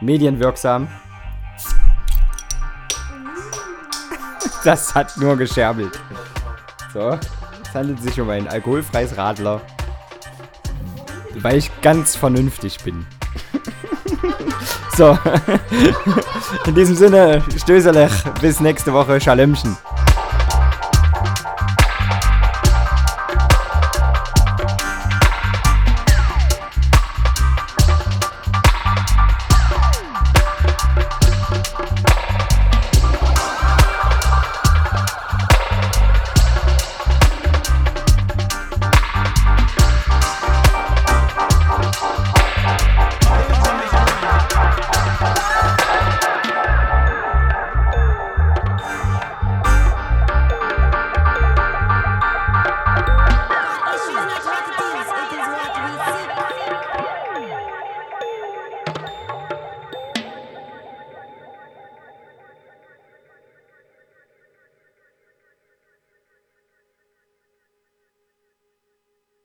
medienwirksam. [laughs] Das hat nur gescherbelt. So, es handelt sich um ein alkoholfreies Radler. Weil ich ganz vernünftig bin. [laughs] so, [laughs] in diesem Sinne, Stößerlech, bis nächste Woche, Schalömchen.